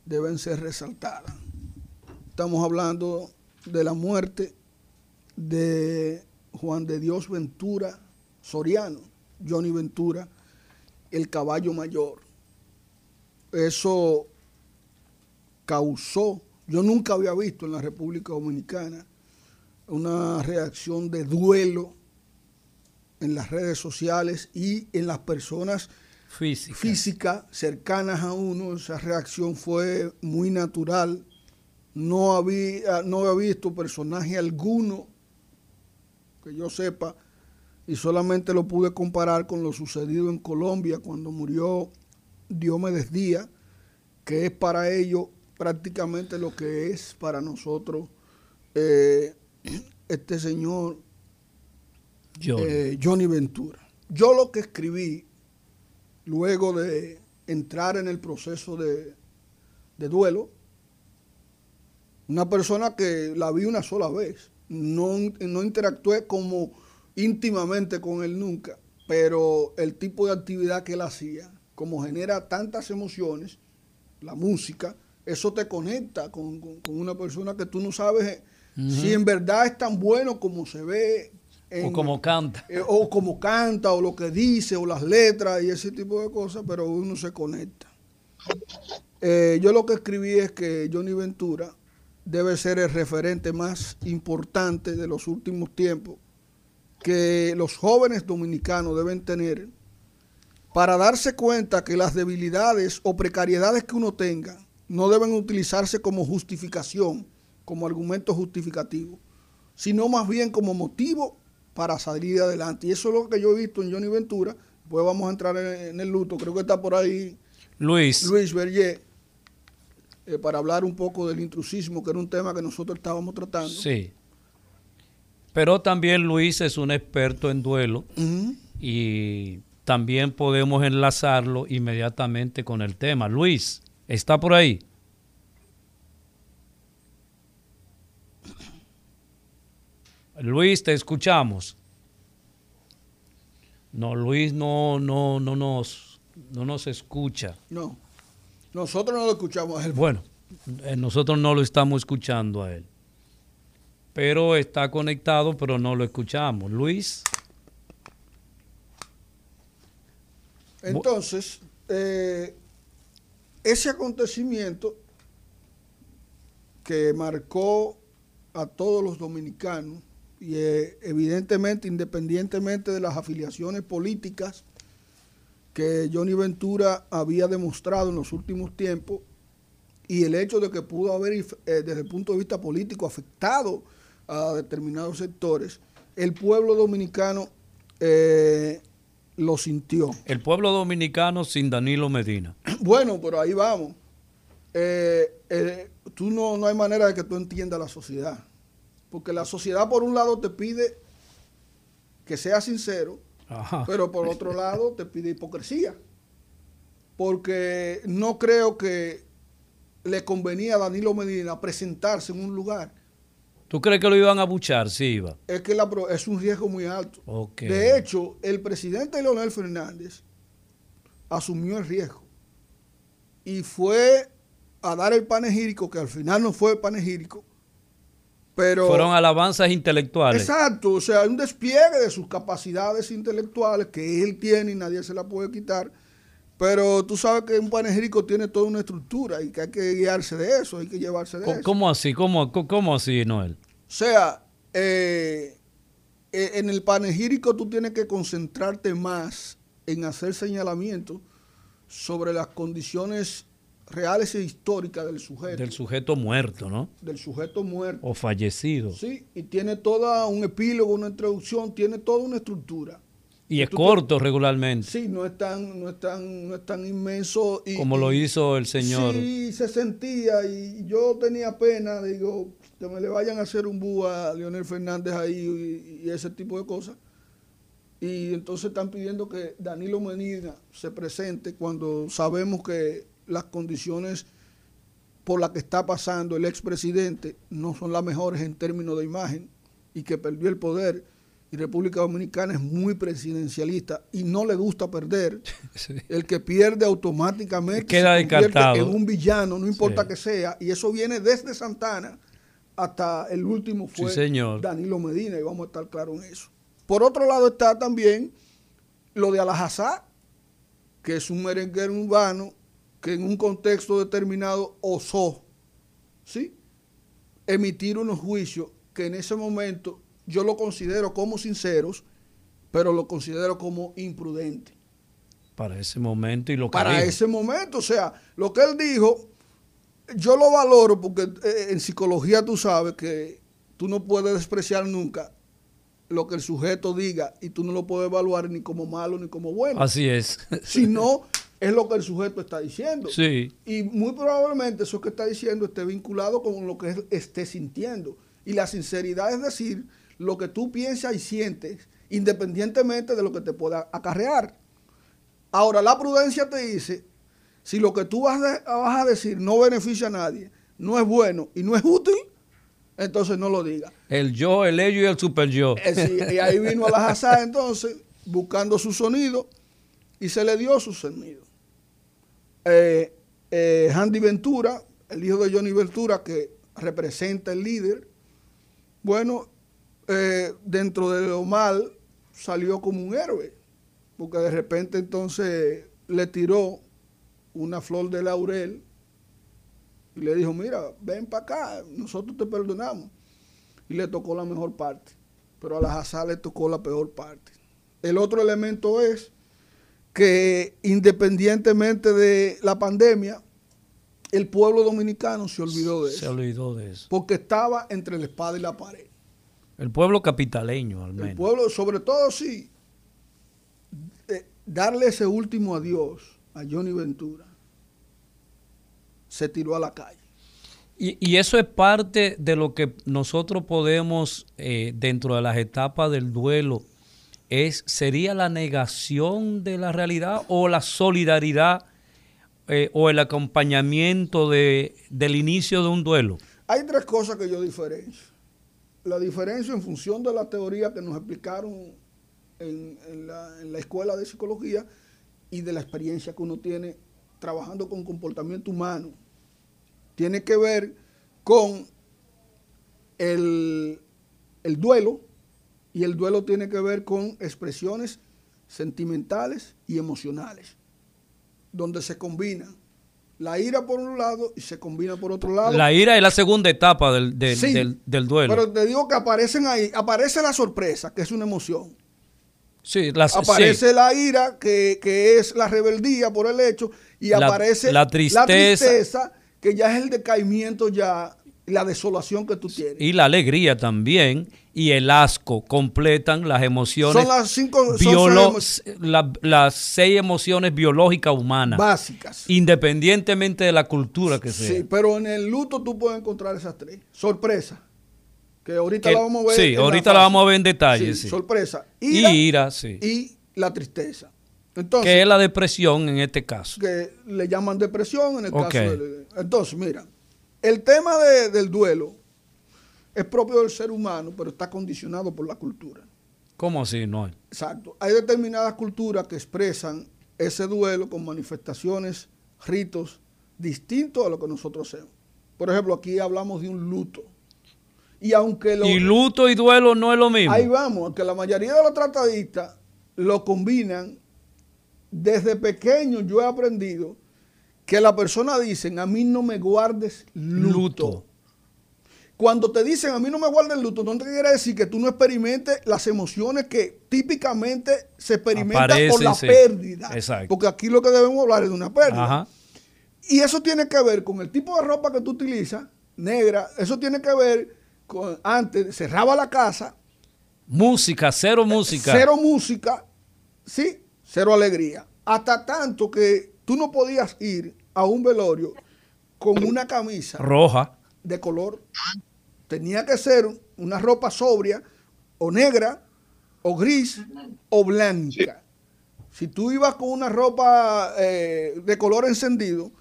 deben ser resaltadas. Estamos hablando de la muerte de Juan de Dios Ventura Soriano, Johnny Ventura, el caballo mayor. Eso causó, yo nunca había visto en la República Dominicana una reacción de duelo en las redes sociales y en las personas físicas cercanas a uno. Esa reacción fue muy natural. No había, no había visto personaje alguno que yo sepa y solamente lo pude comparar con lo sucedido en Colombia cuando murió Diomedes Díaz, que es para ellos prácticamente lo que es para nosotros eh, este señor eh, Johnny. Ventura. Yo lo que escribí luego de entrar en el proceso de, de duelo, una persona que la vi una sola vez, no, no interactué como íntimamente con él nunca, pero el tipo de actividad que él hacía, como genera tantas emociones, la música, eso te conecta con, una persona que tú no sabes si en verdad es tan bueno como se ve.
O como canta.
Eh, o como canta, o lo que dice, o las letras y ese tipo de cosas, pero uno se conecta. Eh, yo lo que escribí es que Johnny Ventura debe ser el referente más importante de los últimos tiempos que los jóvenes dominicanos deben tener para darse cuenta que las debilidades o precariedades que uno tenga no deben utilizarse como justificación, como argumento justificativo, sino más bien como motivo para salir adelante. Y eso es lo que yo he visto en Johnny Ventura. Pues vamos a entrar en, el luto. Creo que está por ahí
Luis.
Luis Berger eh, para hablar un poco del intrusismo, que era un tema que nosotros estábamos tratando.
Sí. Pero también Luis es un experto en duelo y también podemos enlazarlo inmediatamente con el tema. Luis, ¿está por ahí? Luis, te escuchamos. No, Luis no, no, no nos, no nos escucha.
No, nosotros no lo escuchamos a él.
Bueno, eh, nosotros no lo estamos escuchando a él. Pero está conectado, pero no lo escuchamos. Luis.
Entonces, eh, ese acontecimiento que marcó a todos los dominicanos y eh, evidentemente independientemente de las afiliaciones políticas que Johnny Ventura había demostrado en los últimos tiempos y el hecho de que pudo haber eh, desde el punto de vista político afectado a determinados sectores, el pueblo dominicano eh, lo sintió.
El pueblo dominicano sin Danilo Medina.
Bueno, pero ahí vamos. tú no, no hay manera de que tú entiendas la sociedad. Porque la sociedad por un lado te pide que seas sincero, pero por otro lado te pide hipocresía. Porque no creo que le convenía a Danilo Medina presentarse en un lugar.
¿Tú crees que lo iban a buchar si iba?
Es que es un riesgo muy alto. De hecho, el presidente Leonel Fernández asumió el riesgo y fue a dar el panegírico, que al final no fue el panegírico,
fueron alabanzas intelectuales.
Exacto, o sea, un despliegue de sus capacidades intelectuales que él tiene y nadie se la puede quitar. Pero tú sabes que un panegírico tiene toda una estructura y que hay que guiarse de eso, hay que llevarse de
¿Cómo,
eso.
¿Cómo así? ¿Cómo, cómo así, Noel?
O sea, eh, eh, en el panegírico tú tienes que concentrarte más en hacer señalamientos sobre las condiciones reales e históricas del sujeto.
Del sujeto muerto, ¿no?
Del sujeto muerto.
O fallecido.
Sí, y tiene todo un epílogo, una introducción, tiene toda una estructura.
Y es corto regularmente.
Sí, no es tan, no es tan, no es tan inmenso. Y,
Como lo hizo el señor.
Sí, se sentía y yo tenía pena, digo, que me le vayan a hacer un búho a Leonel Fernández ahí y, ese tipo de cosas. Y entonces están pidiendo que Danilo Medina se presente cuando sabemos que las condiciones por las que está pasando el expresidente no son las mejores en términos de imagen y que perdió el poder. Y República Dominicana es muy presidencialista y no le gusta perder. El que pierde automáticamente
queda descartado.
en un villano, no importa que sea. Y eso viene desde Santana hasta el último fue Danilo Medina y vamos a estar claros en eso. Por otro lado está también lo de Alajazá, que es un merenguero urbano que en un contexto determinado osó, ¿sí? Emitir unos juicios que en ese momento yo lo considero como sinceros, pero lo considero como imprudente.
Para ese momento y lo que
Para ese momento, o sea, lo que él dijo, yo lo valoro porque eh, en psicología tú sabes que tú no puedes despreciar nunca lo que el sujeto diga y tú no lo puedes evaluar ni como malo ni como bueno.
Así es.
Sino es lo que el sujeto está diciendo.
Sí.
Y muy probablemente eso que está diciendo esté vinculado con lo que esté sintiendo. Y la sinceridad es decir lo que tú piensas y sientes, independientemente de lo que te pueda acarrear. Ahora, la prudencia te dice, si lo que tú vas, a decir no beneficia a nadie, no es bueno y no es útil, entonces no lo digas.
El yo, el ello y el super yo.
Eh, y ahí vino a la entonces, buscando su sonido, y se le dio su sonido. Eh, eh, Andy Ventura, el hijo de Johnny Ventura, que representa el líder, bueno, eh, dentro de lo mal salió como un héroe, porque de repente entonces le tiró una flor de laurel y le dijo, mira, ven para acá, nosotros te perdonamos. Y le tocó la mejor parte, pero a la Hazá le tocó la peor parte. El otro elemento es que independientemente de la pandemia, el pueblo dominicano se olvidó de
Se
eso.
olvidó de eso.
Porque estaba entre la espada y la pared.
El pueblo capitaleño, al
El
menos.
pueblo, sobre todo sí, eh, darle ese último adiós a Johnny Ventura, se tiró a la calle.
Y, y eso es parte de lo que nosotros podemos, eh, dentro de las etapas del duelo, es sería la negación de la realidad o la solidaridad eh, o el acompañamiento de, del inicio de un duelo.
Hay tres cosas que yo diferencio. La diferencia en función de la teoría que nos explicaron en, la, en la escuela de psicología y de la experiencia que uno tiene trabajando con comportamiento humano. Tiene que ver con el, el duelo y el duelo tiene que ver con expresiones sentimentales y emocionales, donde se combinan la ira por un lado y se combina por otro lado.
La ira es la segunda etapa del, del-
Sí,
del- del duelo.
Pero te digo que aparecen ahí, aparece la sorpresa, que es una emoción.
sí, la, sí.
Aparece la ira, que, que es la rebeldía por el hecho, y
La-
aparece
la tristeza.
tristeza, que ya es el decaimiento ya, la desolación que tú tienes.
y la alegría también y el asco completan las emociones
son las cinco son
la- las seis emociones biológicas humanas
básicas.
independientemente de la cultura que sea
Sí, pero en el luto tú puedes encontrar esas tres. Sorpresa. Que ahorita
Que-
la vamos a ver.
sí, ahorita la vamos a ver en detalle, sí.
Sorpresa.
y
Ira,
ira sí
y la tristeza. Entonces,
que es la depresión en este caso
que le llaman depresión en el caso del... Entonces, mira, el tema de- del duelo es propio del ser humano, pero está condicionado por la cultura.
¿cómo así no
Exacto. Hay determinadas culturas que expresan ese duelo con manifestaciones, ritos distintos a lo que nosotros hacemos. Por ejemplo, aquí hablamos de un luto. Y aunque lo,
y luto y duelo no es lo mismo
Ahí vamos, aunque la mayoría de los tratadistas lo combinan, desde pequeño yo he aprendido que la persona dicen, a mí no me guardes luto.
Luto.
Cuando te dicen, a mí no me guardes luto, no te quiere decir que tú no experimentes las emociones que típicamente se experimentan por la
sí.
pérdida.
Exacto.
Porque aquí lo que debemos hablar es de una pérdida.
Ajá.
Y eso tiene que ver con el tipo de ropa que tú utilizas, negra. Eso tiene que ver con, antes cerraba la casa,
música cero música
Cero música, sí, cero alegría. Hasta tanto que tú no podías ir a un velorio con una camisa
roja
de color. Tenía que ser una ropa sobria, o negra, o gris, o blanca. Si tú ibas con una ropa eh, de color encendido,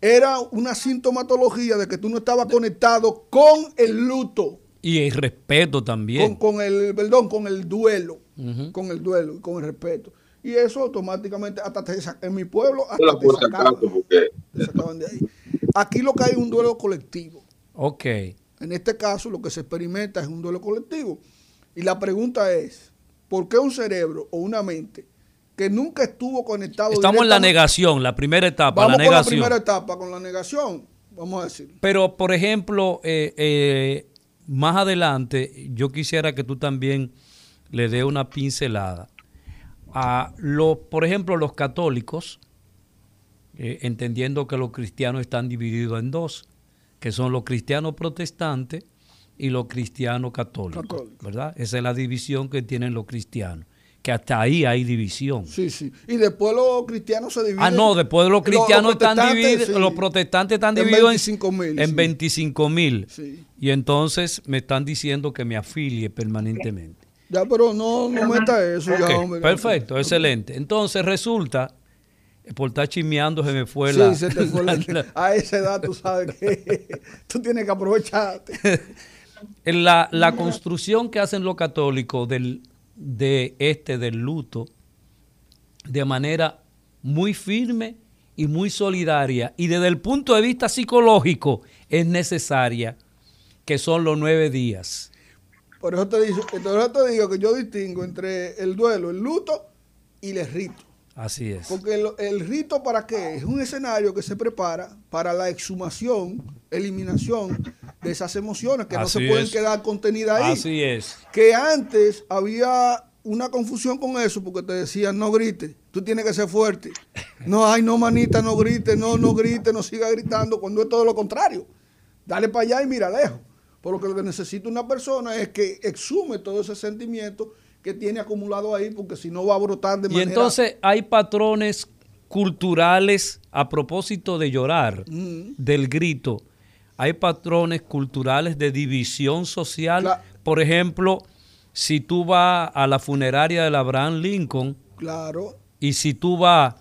era una sintomatología de que tú no estabas conectado con el luto.
y el respeto también
con el perdón con el duelo con el duelo y con el respeto y eso automáticamente hasta te en mi pueblo hasta
La
te sacaban,
porque
te sacaban de ahí. Aquí lo que hay es un duelo colectivo.
Ok.
En este caso lo que se experimenta es un duelo colectivo. Y la pregunta es ¿por qué un cerebro o una mente que nunca estuvo conectado
estamos en la negación la primera etapa
vamos
la
con la primera etapa con la negación vamos a decir.
Pero, por ejemplo, eh, eh, más adelante, yo quisiera que tú también le dé una pincelada a los, por ejemplo, los católicos, eh, entendiendo que los cristianos están divididos en dos, que son los cristianos protestantes y los cristianos católicos. ¿verdad? Esa es la división que tienen los cristianos, que hasta ahí hay división.
sí sí y después los cristianos se dividen
Ah, no, después los cristianos están divididos,
sí.
los protestantes están
En
divididos
25.000,
en
sí.
25 mil.
Sí.
Y entonces me están diciendo que me afilie permanentemente.
Ya, pero no, no meta eso ya, hombre.
perfecto, excelente. Entonces resulta, por estar chismeando se me fue
Sí,
la...
se te fue la-
la-
a esa edad tú sabes que tú tienes que aprovecharte.
la, la construcción que hacen los católicos del, de este del luto de manera muy firme y muy solidaria y desde el punto de vista psicológico es necesaria que son los nueve días.
Por eso te digo, eso te digo que yo distingo entre el duelo, el luto y el rito.
Así es.
Porque el, el rito para qué? Es un escenario que se prepara para la exhumación, eliminación de esas emociones que no se pueden quedar contenidas ahí.
Así es.
que antes había una confusión con eso porque te decían no grites, tú tienes que ser fuerte. No, ay, no, manita, no grites, no, no grites, no siga gritando, cuando es todo lo contrario. Dale para allá y mira lejos. Por lo que lo que necesita una persona es que exume todo ese sentimiento que tiene acumulado ahí, porque si no va a brotar de
Y
manera...
entonces hay patrones culturales a propósito de llorar,
Mm.
del grito. Hay patrones culturales de división social. Por ejemplo, si tú vas a la funeraria de Abraham Lincoln
Claro,
y si tú vas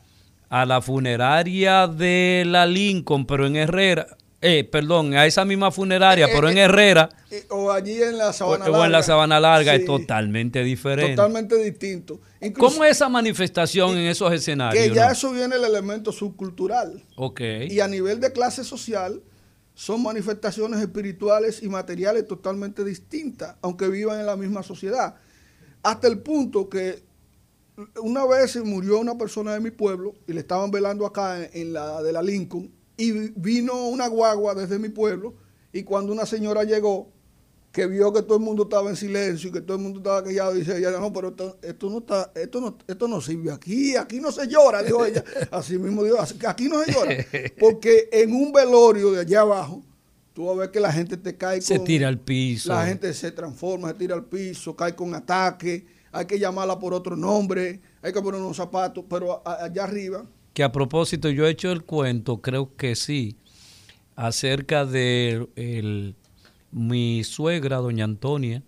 a la funeraria de la Lincoln, pero en Herrera, eh, perdón, a esa misma funeraria,
Eh,
pero
eh,
en Herrera
eh, o allí en la
o,
sabana
o en la
Larga.
Sabana Larga es totalmente diferente.
Totalmente distinto. Incluso
¿Cómo es esa manifestación en esos escenarios?
que ya
no?
eso viene el elemento subcultural.
Ok.
Y a nivel de clase social, son manifestaciones espirituales y materiales totalmente distintas, aunque vivan en la misma sociedad. Hasta el punto que una vez murió una persona de mi pueblo y le estaban velando acá en, en la de la Lincoln y vino una guagua desde mi pueblo y cuando una señora llegó que vio que todo el mundo estaba en silencio y que todo el mundo estaba callado dice ella no pero esto, esto no está esto no esto no sirve aquí aquí no se llora dijo ella así mismo dijo "Así que aquí no se llora porque en un velorio de allá abajo tú vas a ver que la gente te cae
Se
con-
tira al piso.
la gente se transforma, se tira al piso, cae con ataque, hay que llamarla por otro nombre, hay que poner unos zapatos, pero allá arriba,
Que a propósito, yo he hecho el cuento, creo que sí, acerca de el- mi suegra, doña Antonia,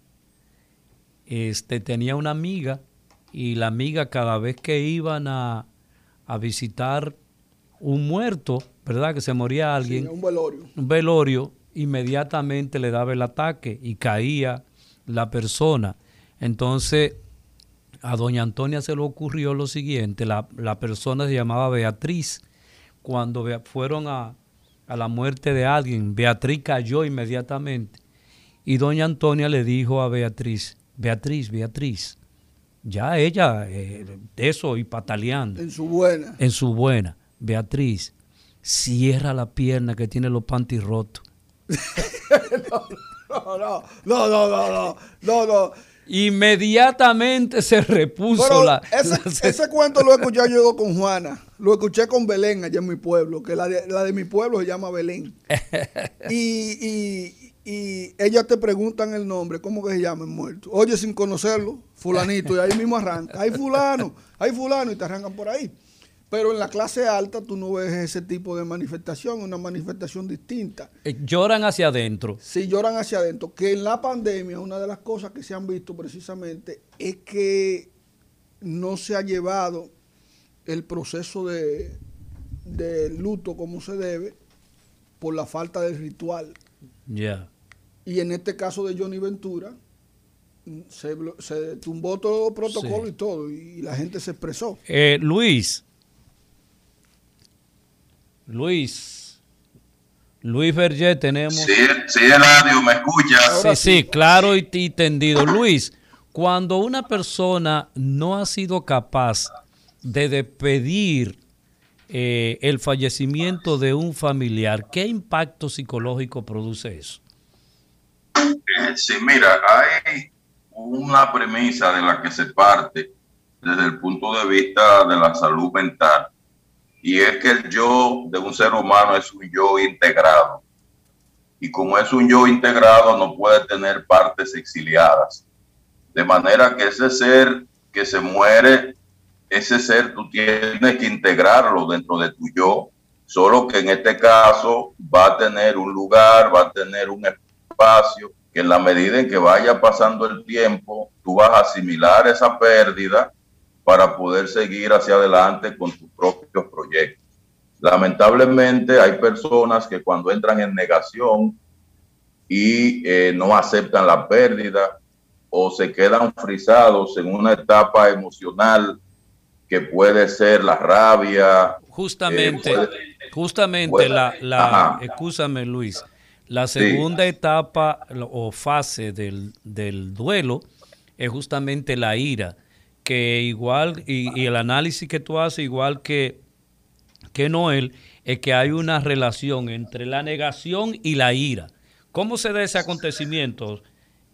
este, tenía una amiga y la amiga cada vez que iban a, a visitar un muerto, ¿verdad? Que se moría alguien,
en un velorio.
un velorio, inmediatamente le daba el ataque y caía la persona. Entonces, a doña Antonia se le ocurrió lo siguiente, la, la persona se llamaba Beatriz. Cuando fueron a, a la muerte de alguien, Beatriz cayó inmediatamente. Y doña Antonia le dijo a Beatriz, Beatriz, Beatriz, ya ella, eh, de eso y pataleando
En su buena.
en su buena. Beatriz, cierra la pierna que tiene los panties rotos.
No, no, no, no, no, no, no, no.
Inmediatamente se repuso
Pero
la,
ese,
la-
ese cuento lo he escuchado yo con Juana, lo escuché con Belén allá en mi pueblo, que la de, la de mi pueblo se llama Belén. Y, y, y ellas te preguntan el nombre, ¿cómo que se llama el muerto? Oye, sin conocerlo, fulanito, y ahí mismo arranca. Hay fulano, hay fulano, y te arrancan por ahí. Pero en la clase alta tú no ves ese tipo de manifestación, una manifestación distinta.
Eh, lloran hacia adentro.
Si lloran hacia adentro, que en la pandemia una de las cosas que se han visto precisamente es que no se ha llevado el proceso de, de luto como se debe por la falta del ritual.
Ya.
Y en este caso de Johnny Ventura, mm, se, se tumbó todo el protocolo
Sí.
y todo, y la gente se expresó.
Eh, Luis. Luis. Luis Berger tenemos.
Sí, sí, Eladio, ¿me escuchas?
Sí, sí, claro y, y tendido. Luis, cuando una persona no ha sido capaz de despedir eh, el fallecimiento de un familiar, ¿qué impacto psicológico produce eso?
Eh, Sí, mira, hay una premisa de la que se parte desde el punto de vista de la salud mental, y es que el yo de un ser humano es un yo integrado. Y como es un yo integrado, no puede tener partes exiliadas. De manera que ese ser que se muere, ese ser tú tienes que integrarlo dentro de tu yo, solo que en este caso va a tener un lugar, va a tener un espacio que en la medida en que vaya pasando el tiempo, tú vas a asimilar esa pérdida para poder seguir hacia adelante con tus propios proyectos. Lamentablemente hay personas que cuando entran en negación y eh, no aceptan la pérdida o se quedan frisados en una etapa emocional que puede ser la rabia.
Justamente,
eh, puede-
justamente
puede-
la, la escúchame Luis, la segunda etapa o fase del, del duelo es justamente la ira, que igual, y, y el análisis que tú haces, igual que, que Noel, es que hay una relación entre la negación y la ira. ¿Cómo se da ese acontecimiento,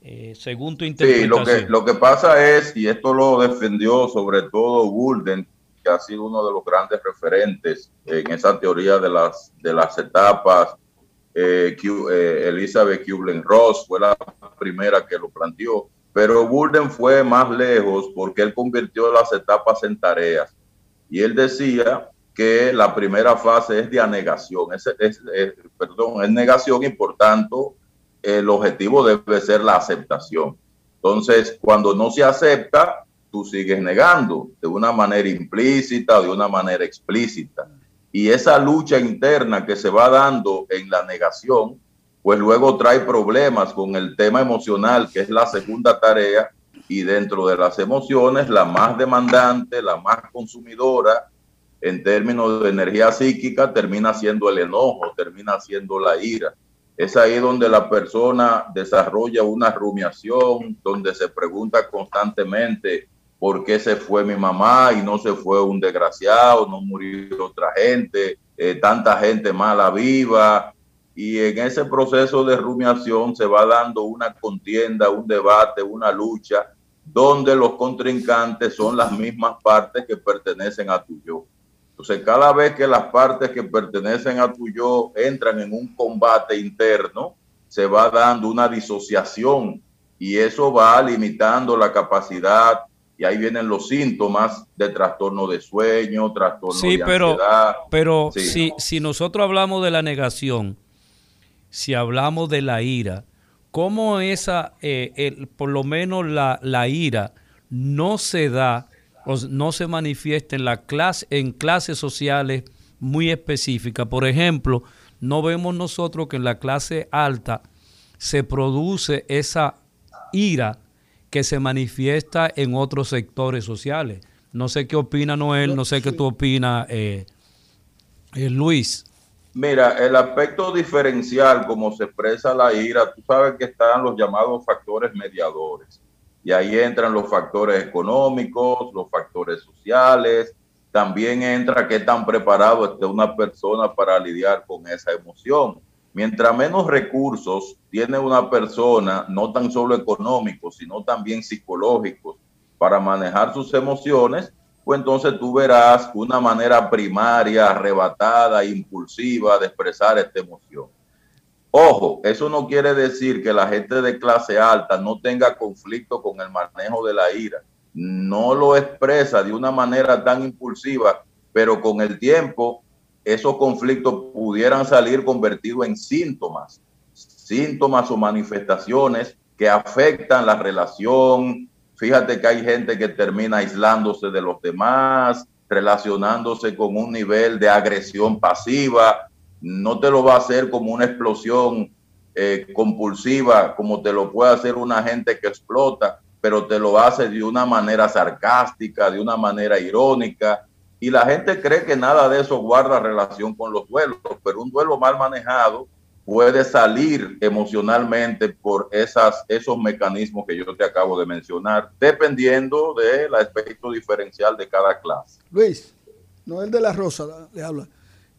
Eh, según tu interpretación.
Sí, lo que, lo que pasa es, y esto lo defendió sobre todo Gulden, que ha sido uno de los grandes referentes en esa teoría de las, de las etapas. Eh, eh, Elizabeth Kubler-Ross fue la primera que lo planteó, pero Gulden fue más lejos porque él convirtió las etapas en tareas. Y él decía que la primera fase es de anegación, perdón, es negación y por tanto el objetivo debe ser la aceptación. Entonces, cuando no se acepta, tú sigues negando de una manera implícita de una manera explícita. Y esa lucha interna que se va dando en la negación, pues luego trae problemas con el tema emocional, que es la segunda tarea, y dentro de las emociones, la más demandante, la más consumidora, en términos de energía psíquica, termina siendo el enojo, termina siendo la ira. Es ahí donde la persona desarrolla una rumiación, donde se pregunta constantemente por qué se fue mi mamá y no se fue un desgraciado, no murió otra gente, eh, tanta gente mala viva. Y en ese proceso de rumiación se va dando una contienda, un debate, una lucha, donde los contrincantes son las mismas partes que pertenecen a tu yo. Entonces, cada vez que las partes que pertenecen a tu yo entran en un combate interno, se va dando una disociación y eso va limitando la capacidad y ahí vienen los síntomas de trastorno de sueño, trastorno
sí,
de
pero,
ansiedad.
Pero si, si nosotros hablamos de la negación, si hablamos de la ira, ¿cómo esa, eh, el, por lo menos la, la ira, no se da no se manifiesta en, la clase, en clases sociales muy específicas. Por ejemplo, no vemos nosotros que en la clase alta se produce esa ira que se manifiesta en otros sectores sociales. No sé qué opina Noel, no sé qué tú opinas, eh, eh, Luis.
Mira, el aspecto diferencial, como se expresa la ira, tú sabes que están los llamados factores mediadores. Y ahí entran los factores económicos, los factores sociales, también entra qué tan preparado esté una persona para lidiar con esa emoción. Mientras menos recursos tiene una persona, no tan solo económicos, sino también psicológicos, para manejar sus emociones, pues entonces tú verás una manera primaria, arrebatada, impulsiva de expresar esta emoción. Ojo, eso no quiere decir que la gente de clase alta no tenga conflicto con el manejo de la ira. No lo expresa de una manera tan impulsiva, pero con el tiempo esos conflictos pudieran salir convertidos en síntomas, síntomas o manifestaciones que afectan la relación. Fíjate que hay gente que termina aislándose de los demás, relacionándose con un nivel de agresión pasiva, no te lo va a hacer como una explosión eh, compulsiva, como te lo puede hacer una gente que explota, pero te lo hace de una manera sarcástica, de una manera irónica. Y la gente cree que nada de eso guarda relación con los duelos, pero un duelo mal manejado puede salir emocionalmente por esas, esos mecanismos que yo te acabo de mencionar, dependiendo del aspecto diferencial de cada clase.
Luis, Noel de la Rosa le habla.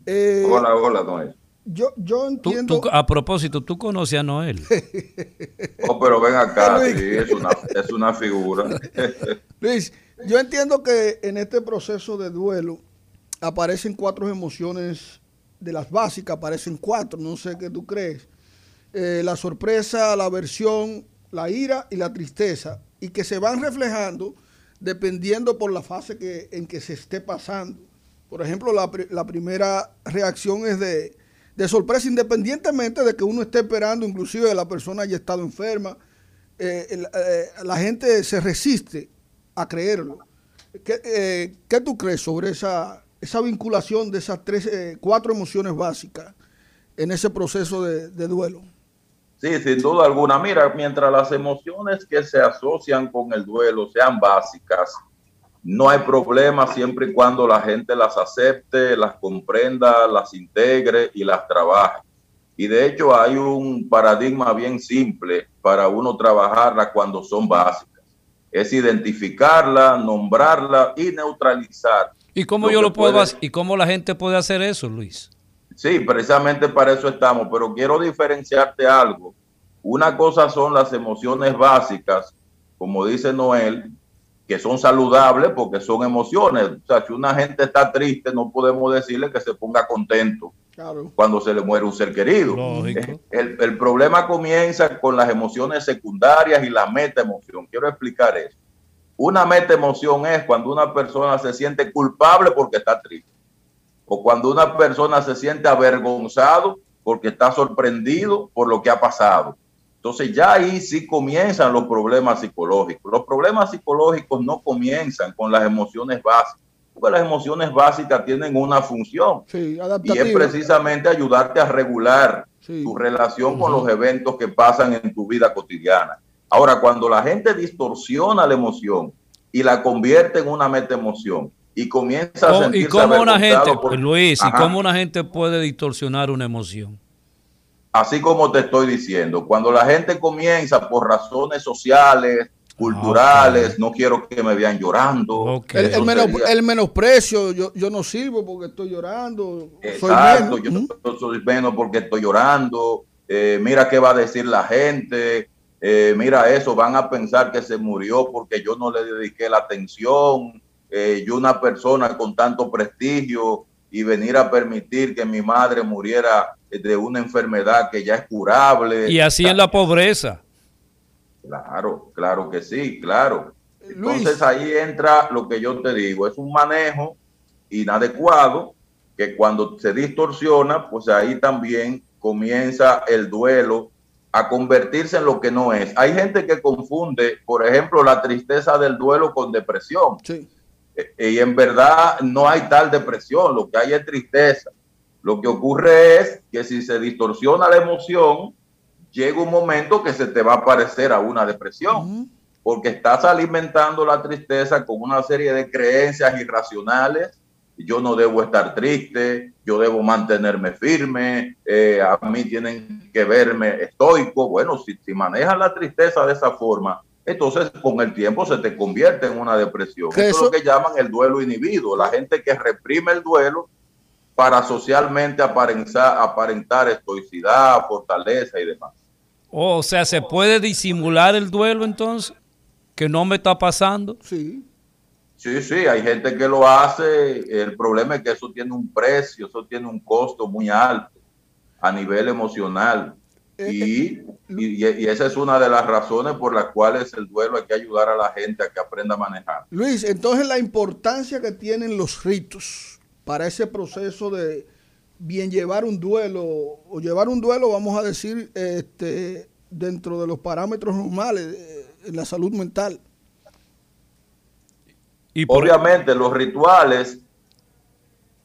Eh, hola, hola, Noel.
Yo, yo entiendo.
a propósito, ¿tú conoces a Noel?
oh, pero ven acá, sí, es, una, es una figura.
Luis, yo entiendo que en este proceso de duelo aparecen cuatro emociones, de las básicas aparecen cuatro, no sé qué tú crees. Eh, la sorpresa, la aversión, la ira y la tristeza, y que se van reflejando dependiendo por la fase que, en que se esté pasando. Por ejemplo, la, la primera reacción es de, sorpresa, independientemente de que uno esté esperando, inclusive la persona haya estado enferma. Eh, eh, la gente se resiste a creerlo. ¿Qué, ¿qué tú crees sobre esa, esa vinculación de esas tres, cuatro emociones básicas en ese proceso de, duelo?
Sí, sin duda alguna. Mira, mientras las emociones que se asocian con el duelo sean básicas, no hay problema siempre y cuando la gente las acepte, las comprenda, las integre y las trabaje. Y de hecho hay un paradigma bien simple para uno trabajarla cuando son básicas. Es identificarla, nombrarla y neutralizar.
¿Y cómo yo lo puedo hacer? ¿Y cómo la gente puede hacer eso, Luis?
Sí, precisamente para eso estamos, pero quiero diferenciarte algo Una cosa son las emociones básicas, como dice Noel, que son saludables porque son emociones. O sea, si una gente está triste, no podemos decirle que se ponga contento cuando se le muere un ser querido. El, el, problema comienza con las emociones secundarias y la meta emoción. Quiero explicar eso. Una meta emoción es cuando una persona se siente culpable porque está triste. O cuando una persona se siente avergonzado porque está sorprendido por lo que ha pasado. Entonces ya ahí sí comienzan los problemas psicológicos. Los problemas psicológicos no comienzan con las emociones básicas, porque las emociones básicas tienen una función y es precisamente ayudarte a regular tu relación con los eventos que pasan en tu vida cotidiana. Ahora, cuando la gente distorsiona la emoción y la convierte en una meta emoción y comienza a sentirse
¿Y cómo una gente, Luis, y cómo una gente puede distorsionar una emoción?
Así como te estoy diciendo, cuando la gente comienza por razones sociales, culturales, no quiero que me vean llorando.
El, menosprecio, yo, yo no sirvo porque estoy llorando.
Exacto, yo no soy menos porque estoy llorando. Eh, mira qué va a decir la gente. Eh, mira eso, van a pensar que se murió porque yo no le dediqué la atención. Eh, yo una persona con tanto prestigio y venir a permitir que mi madre muriera de una enfermedad que ya es curable.
Y así en la pobreza.
Claro, claro que sí, claro. Entonces ahí entra lo que yo te digo, es un manejo inadecuado que cuando se distorsiona, pues ahí también comienza el duelo a convertirse en lo que no es. Hay gente que confunde, por ejemplo, la tristeza del duelo con depresión. Sí. E, y en verdad no hay tal depresión, lo que hay es tristeza. Lo que ocurre es que si se distorsiona la emoción, llega un momento que se te va a parecer a una depresión, porque estás alimentando la tristeza con una serie de creencias irracionales. Yo no debo estar triste, yo debo mantenerme firme, eh, a mí tienen que verme estoico. Bueno, si, si manejas la tristeza de esa forma, entonces con el tiempo se te convierte en una depresión. Eso es lo que llaman el duelo inhibido. La gente que reprime el duelo para socialmente aparentar, aparentar estoicidad, fortaleza y demás.
o sea, ¿se puede disimular el duelo entonces? ¿Que no me está pasando?
Sí. Sí, sí, hay gente que lo hace. El problema es que eso tiene un precio, eso tiene un costo muy alto a nivel emocional. Eh, y, y, y, esa es una de las razones por las cuales el duelo hay que ayudar a la gente a que aprenda a manejar.
Luis, entonces la importancia que tienen los ritos para ese proceso de bien llevar un duelo o llevar un duelo, vamos a decir, este, dentro de los parámetros normales en la salud mental.
Y Obviamente los rituales,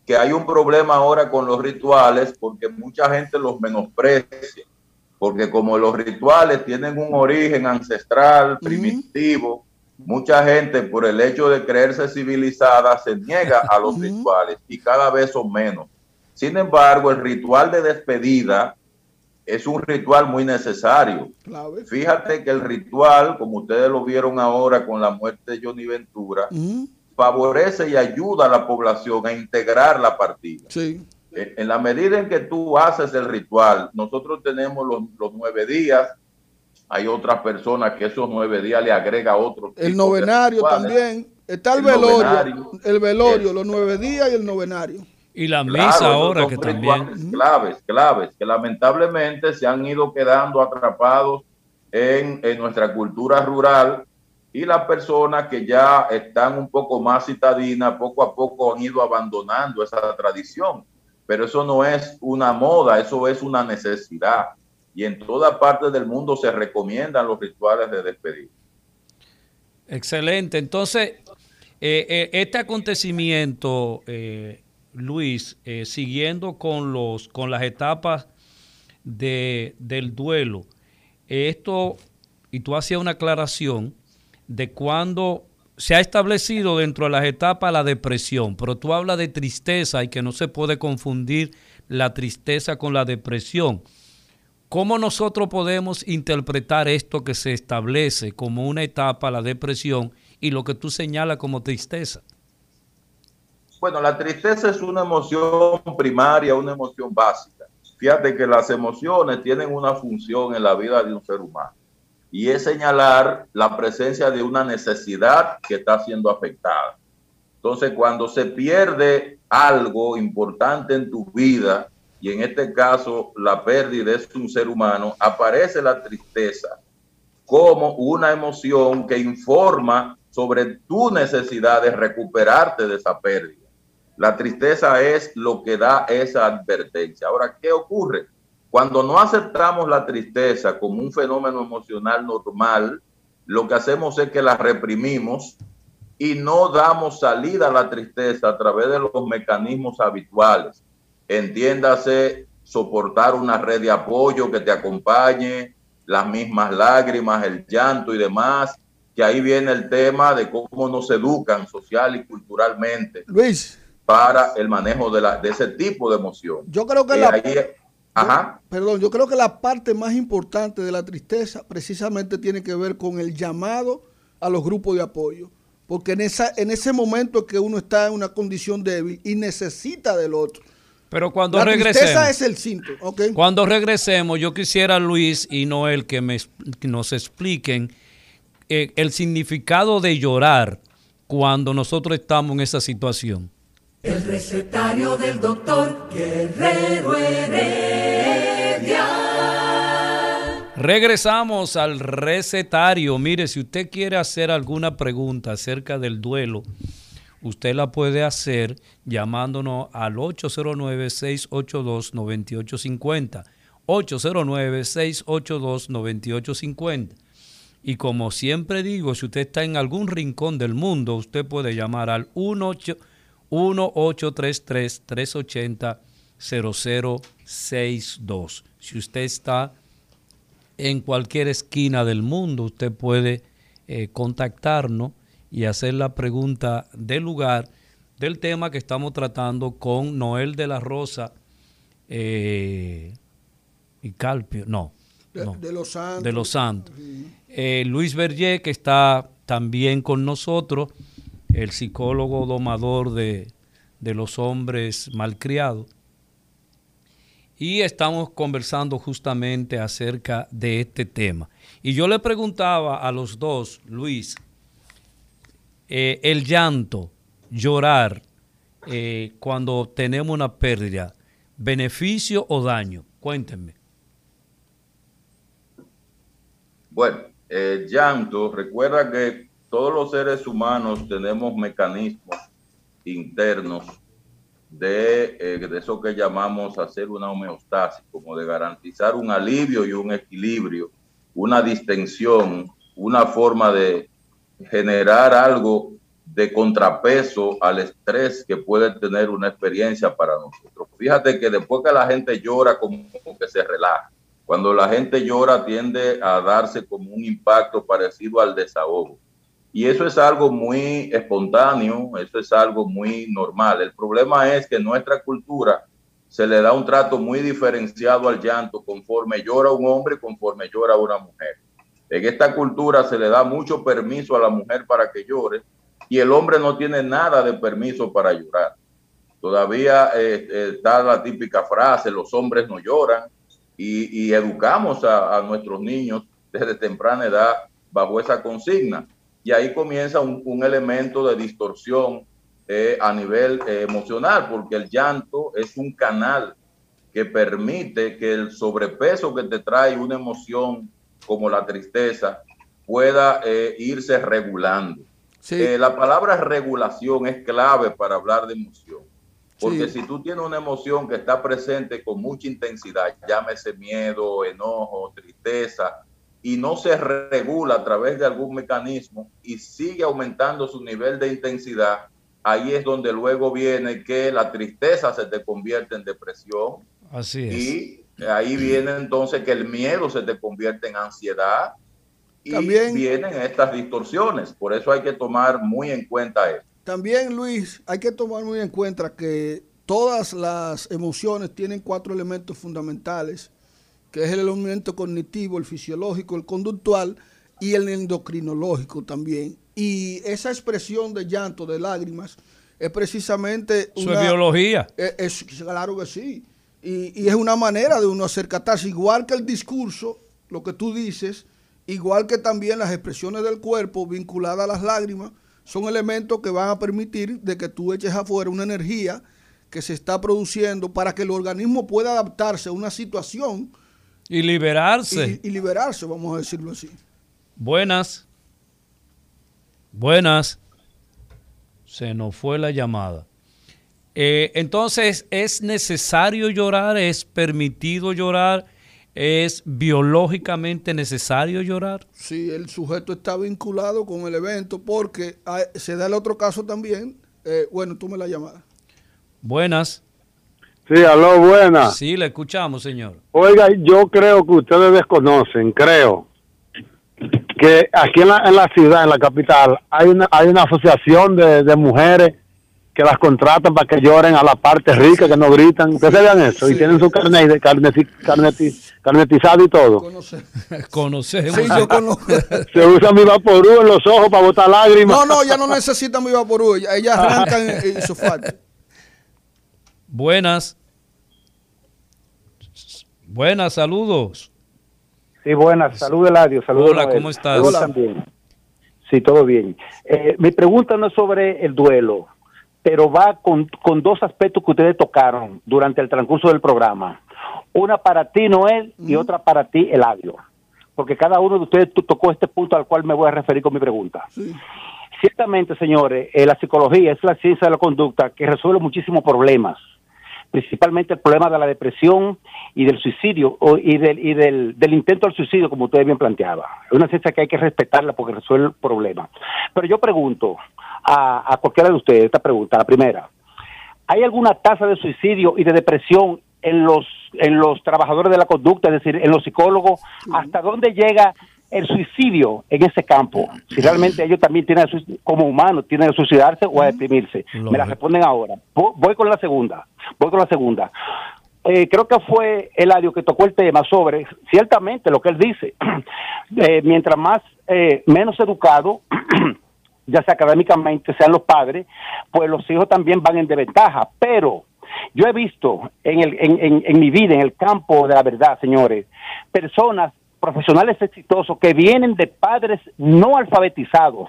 que hay un problema ahora con los rituales porque mucha gente los menosprecia, porque como los rituales tienen un origen ancestral, primitivo, Mucha gente, por el hecho de creerse civilizada, se niega a los rituales y cada vez son menos. Sin embargo, el ritual de despedida es un ritual muy necesario. Fíjate que el ritual, como ustedes lo vieron ahora con la muerte de Johnny Ventura, favorece y ayuda a la población a integrar la partida. En, la medida en que tú haces el ritual, nosotros tenemos los nueve días, hay otras personas que esos nueve días le agrega otro.
El novenario también. Está el, velorio, el velorio, los nueve días y el novenario.
Y la misa ahora que también.
Claves, claves, que lamentablemente se han ido quedando atrapados en, en nuestra cultura rural y las personas que ya están un poco más citadinas, poco a poco han ido abandonando esa tradición. Pero eso no es una moda, eso es una necesidad y en toda parte del mundo se recomiendan los rituales de despedida.
Excelente. Entonces, eh, eh, este acontecimiento, eh, Luis, siguiendo con, los, con las etapas de, del duelo, esto, y tú hacías una aclaración de cuando se ha establecido dentro de las etapas la depresión, pero tú hablas de tristeza y que no se puede confundir la tristeza con la depresión. ¿Cómo nosotros podemos interpretar esto que se establece como una etapa, la depresión, y lo que tú señalas como tristeza?
Bueno, la tristeza es una emoción primaria, una emoción básica. Fíjate que las emociones tienen una función en la vida de un ser humano y es señalar la presencia de una necesidad que está siendo afectada. Entonces, cuando se pierde algo importante en tu vida, y en este caso la pérdida es un ser humano, aparece la tristeza como una emoción que informa sobre tu necesidad de recuperarte de esa pérdida. La tristeza es lo que da esa advertencia. Ahora, ¿qué ocurre? Cuando no aceptamos la tristeza como un fenómeno emocional normal, lo que hacemos es que la reprimimos y no damos salida a la tristeza a través de los mecanismos habituales. Entiéndase, soportar una red de apoyo que te acompañe, las mismas lágrimas, el llanto y demás, que ahí viene el tema de cómo nos educan social y culturalmente.
Luis.
Para el manejo de, la, de ese tipo de emoción.
Yo creo que la... Ajá. perdón, yo creo que la parte más importante de la tristeza precisamente tiene que ver con el llamado a los grupos de apoyo. Porque en, esa, en ese momento que uno está en una condición débil y necesita del otro.
Pero cuando la regresemos.
Tristeza es el síntoma.
Cuando regresemos, yo quisiera, Luis y Noel, que, me, nos expliquen eh, el significado de llorar cuando nosotros estamos en esa situación.
El recetario del doctor Guerrero Heredia.
Regresamos al recetario. Mire, si usted quiere hacer alguna pregunta acerca del duelo, usted la puede hacer llamándonos al 809-682-9850. 809-682-9850. Y como siempre digo, si usted está en algún rincón del mundo, usted puede llamar al 18 1-833-380-0062. Si usted está en cualquier esquina del mundo, usted puede eh, contactarnos y hacer la pregunta del lugar del tema que estamos tratando con Noel de la Rosa eh, y Calpio, no,
de, los Santos.
De los Santos. Eh, Luis Berger, que está también con nosotros el psicólogo domador de, los hombres malcriados. Y estamos conversando justamente acerca de este tema. Y yo le preguntaba a los dos, Luis, eh, el llanto, llorar, eh, cuando tenemos una pérdida, beneficio o daño. Cuéntenme.
Bueno, el llanto, recuerda que todos los seres humanos tenemos mecanismos internos de, eh, de, eso que llamamos hacer una homeostasis, como de garantizar un alivio y un equilibrio, una distensión, una forma de generar algo de contrapeso al estrés que puede tener una experiencia para nosotros. Fíjate que después que la gente llora, como que se relaja. Cuando la gente llora tiende a darse como un impacto parecido al desahogo. Y eso es algo muy espontáneo, eso es algo muy normal. El problema es que en nuestra cultura se le da un trato muy diferenciado al llanto conforme llora un hombre, conforme llora una mujer. En esta cultura se le da mucho permiso a la mujer para que llore y el hombre no tiene nada de permiso para llorar. Todavía eh, eh, está la típica frase, los hombres no lloran, y, educamos a nuestros niños desde temprana edad bajo esa consigna y ahí comienza un, elemento de distorsión eh, a nivel eh, emocional, porque el llanto es un canal que permite que el sobrepeso que te trae una emoción como la tristeza pueda eh, irse regulando. la palabra regulación es clave para hablar de emoción. Porque si tú tienes una emoción que está presente con mucha intensidad, llámese miedo, enojo, tristeza, y no se regula a través de algún mecanismo y sigue aumentando su nivel de intensidad, ahí es donde luego viene que la tristeza se te convierte en depresión.
Así es.
Y ahí viene entonces que el miedo se te convierte en ansiedad. Y también, vienen estas distorsiones. Por eso hay que tomar muy en cuenta esto.
También, Luis, hay que tomar muy en cuenta que todas las emociones tienen cuatro elementos fundamentales que es el elemento cognitivo, el fisiológico, el conductual y el endocrinológico también. Y esa expresión de llanto, de lágrimas, es precisamente
una... ¿Su biología?
Es, claro que sí. Y, es una manera de uno hacer catarsis, igual que el discurso, lo que tú dices, igual que también las expresiones del cuerpo vinculadas a las lágrimas, son elementos que van a permitir de que tú eches afuera una energía que se está produciendo para que el organismo pueda adaptarse a una situación.
Y liberarse.
Y, y liberarse, vamos a decirlo así.
Buenas. Buenas. Se nos fue la llamada. Eh, entonces, ¿es necesario llorar? ¿Es permitido llorar? ¿Es biológicamente necesario llorar?
Sí, el sujeto está vinculado con el evento porque se da el otro caso también. Eh, bueno, tú me la llamada.
Buenas.
Sí, aló, buenas.
Sí, le escuchamos, señor.
Oiga, yo creo que ustedes desconocen, creo, que aquí en la, en la ciudad, en la capital, hay una, hay una asociación de, de mujeres que las contratan para que lloren a la parte rica, que no gritan. ¿Ustedes vean eso? Y tienen su carnet, de carnetizado y todo.
Conocemos.
Sí, yo conozco.
Se usa mi vaporú en los ojos para botar lágrimas.
No, no, ya no necesita mi vaporú. Ellas arrancan y su
Buenas. Buenas, saludos.
Sí, buenas. Saludos, Eladio. Saludos.
Hola, ¿cómo estás?
Hola. También. Sí, todo bien. Eh, mi pregunta no es sobre el duelo pero va con, dos aspectos que ustedes tocaron durante el transcurso del programa. Una para ti, Noel, y otra para ti, Eladio. Porque cada uno de ustedes tocó este punto al cual me voy a referir con mi pregunta. Ciertamente, señores, eh, la psicología es la ciencia de la conducta que resuelve muchísimos problemas, principalmente el problema de la depresión y del suicidio y, del, y del, del intento del suicidio, como usted bien planteaba. Es una ciencia que hay que respetarla porque resuelve problemas. Pero yo pregunto, a, cualquiera de ustedes esta pregunta. La primera, ¿hay alguna tasa de suicidio y de depresión en los, en los trabajadores de la conducta, es decir, en los psicólogos? ¿Hasta dónde llega el suicidio en ese campo? Si realmente ellos también tienen, como humanos, tienen que suicidarse o a deprimirse. Me la responden ahora. Voy con la segunda. Voy con la segunda. Eh, creo que fue Eladio que tocó el tema sobre, ciertamente, lo que él dice. Eh, mientras más, eh, menos educado ya sea académicamente, sean los padres, pues los hijos también van en desventaja. Pero yo he visto en, el, en, en mi vida, en el campo de la verdad, señores, personas profesionales exitosos que vienen de padres no alfabetizados,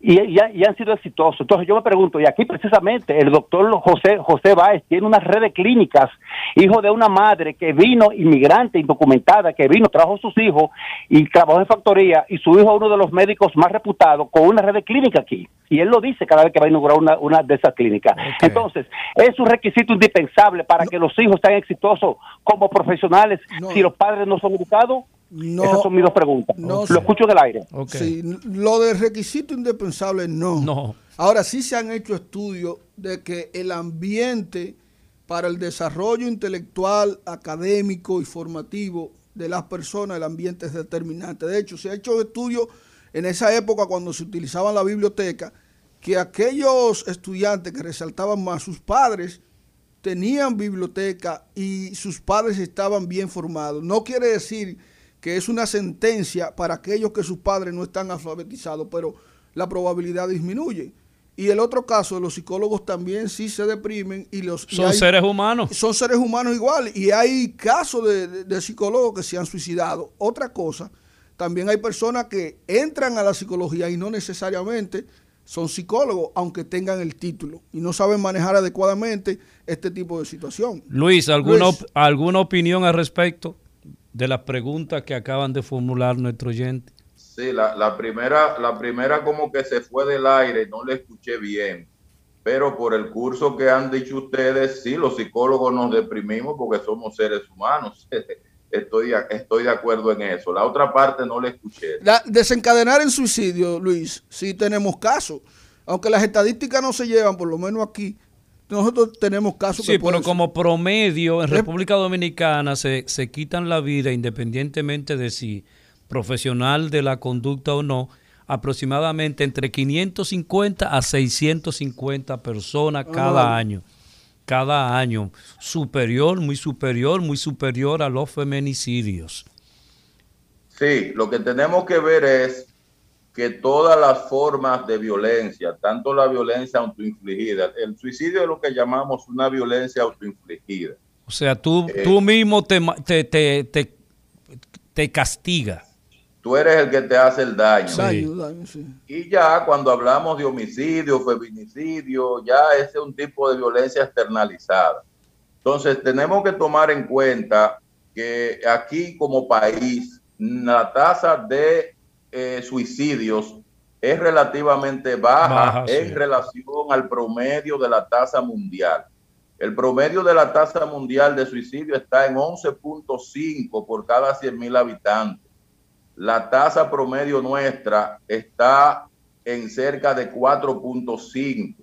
y, han sido exitosos. Entonces yo me pregunto, y aquí precisamente el doctor José, José Báez tiene una red de clínicas, hijo de una madre que vino inmigrante, indocumentada, que vino, trajo sus hijos y trabajó en factoría, y su hijo es uno de los médicos más reputados con una red de clínica aquí. Y él lo dice cada vez que va a inaugurar una, una de esas clínicas. Entonces, es un requisito indispensable para que los hijos sean exitosos como profesionales si los padres no son educados. No, Esas son mis dos preguntas. lo escucho del aire.
Sí, lo de requisito indispensable, no.
no.
Ahora sí se han hecho estudios de que el ambiente para el desarrollo intelectual, académico y formativo de las personas, el ambiente es determinante. De hecho, se ha hecho estudios en esa época cuando se utilizaba la biblioteca, que aquellos estudiantes que resaltaban más, sus padres tenían biblioteca y sus padres estaban bien formados. No quiere decir que es una sentencia para aquellos que sus padres no están alfabetizados, pero la probabilidad disminuye. Y el otro caso, los psicólogos también sí se deprimen y los...
Son seres humanos.
Son seres humanos igual. Y hay casos de, psicólogos que se han suicidado. Otra cosa, también hay personas que entran a la psicología y no necesariamente son psicólogos, aunque tengan el título y no saben manejar adecuadamente este tipo de situación.
Luis, ¿alguna, ¿alguna opinión al respecto? De las preguntas que acaban de formular nuestro oyente?
Sí, la, primera, la primera como que se fue del aire, no le escuché bien, pero por el curso que han dicho ustedes, sí, los psicólogos nos deprimimos porque somos seres humanos. Estoy, estoy de acuerdo en eso. La otra parte no le escuché.
desencadenar el suicidio, Luis, sí tenemos casos. Aunque las estadísticas no se llevan, por lo menos aquí, nosotros tenemos casos
sí, pero como promedio en República Dominicana se, se quitan la vida independientemente de si profesional de la conducta o no, aproximadamente entre 550 a 650 personas cada año. Cada año. Superior, muy superior, muy superior a los feminicidios.
Sí, lo que tenemos que ver es que todas las formas de violencia, tanto la violencia autoinfligida, el suicidio es lo que llamamos una violencia autoinfligida.
O sea, tú, eh, tú mismo te, te, te, te, castiga.
Tú eres el que te hace el daño. Y ya cuando hablamos de homicidio, feminicidio, ya ese es un tipo de violencia externalizada. Entonces, tenemos que tomar en cuenta que aquí como país, la tasa de eh, suicidios es relativamente baja, en relación al promedio de la tasa mundial. El promedio de la tasa mundial de suicidio está en 11.5 por cada 100 mil habitantes. La tasa promedio nuestra está en cerca de 4.5.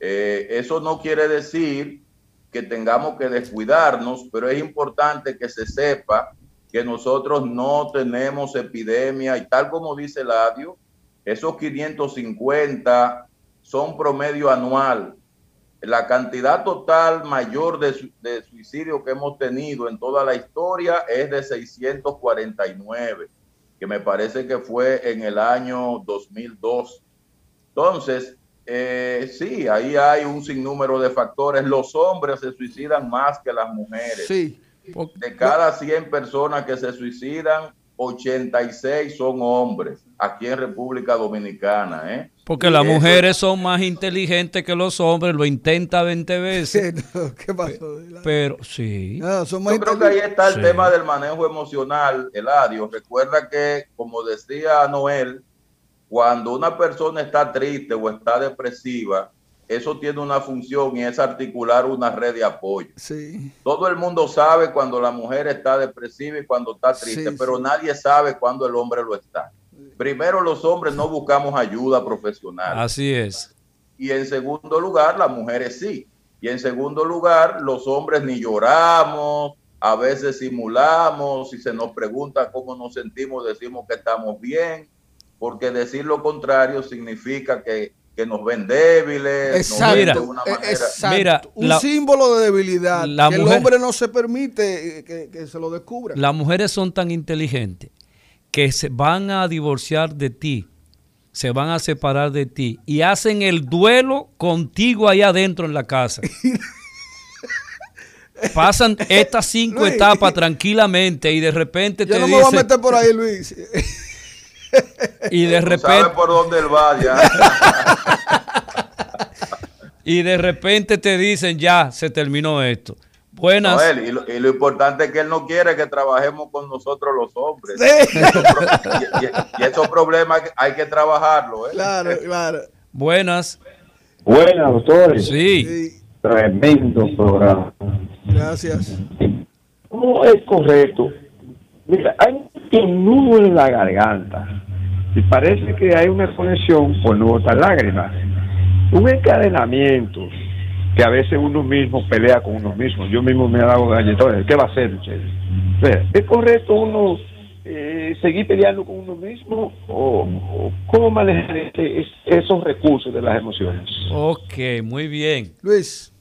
Eh, eso no quiere decir que tengamos que descuidarnos, pero es importante que se sepa que nosotros no tenemos epidemia y tal como dice el ADIO, esos 550 son promedio anual. La cantidad total mayor de, de suicidios que hemos tenido en toda la historia es de 649, que me parece que fue en el año 2002. Entonces, eh, sí, ahí hay un sinnúmero de factores. Los hombres se suicidan más que las mujeres. Sí. De cada 100 personas que se suicidan, 86 son hombres aquí en República Dominicana. ¿eh?
Porque las mujeres son más inteligentes que los hombres, lo intenta 20 veces.
¿Qué pasó?
Pero sí.
Yo creo que ahí está el tema del manejo emocional, Eladio. Recuerda que, como decía Noel, cuando una persona está triste o está depresiva, eso tiene una función y es articular una red de apoyo. Sí. Todo el mundo sabe cuando la mujer está depresiva y cuando está triste, pero nadie sabe cuando el hombre lo está. Primero los hombres no buscamos ayuda profesional.
Así es.
Y en segundo lugar, las mujeres sí. Y en segundo lugar, los hombres ni lloramos, a veces simulamos, si se nos pregunta cómo nos sentimos, decimos que estamos bien, porque decir lo contrario significa que que nos ven débiles.
Exacto, mira, un símbolo de debilidad. que el hombre no se permite que, que, se lo descubra.
Las mujeres son tan inteligentes que se van a divorciar de ti, se van a separar de ti y hacen el duelo contigo ahí adentro en la casa. Pasan estas cinco etapas tranquilamente y de repente
yo
te
no me voy a meter por ahí, Luis.
Y de repente.
por dónde él vaya.
y de repente te dicen, ya, se terminó esto. Buenas.
y, lo, importante es que él no quiere que trabajemos con nosotros los hombres. Y, esos problemas hay que trabajarlo. ¿eh?
Claro, claro.
Buenas.
Buenas, doctores.
Sí.
Tremendo programa.
Gracias.
¿Cómo es correcto? Mira, hay un nudo en la garganta y parece que hay una conexión con otras lágrimas. Un encadenamiento que a veces uno mismo pelea con uno mismo. Yo mismo me he dado galletones. ¿Qué va a hacer usted? ¿Es correcto uno eh, seguir peleando con uno mismo o, cómo manejar este, esos recursos de las emociones?
Ok, muy bien.
Luis.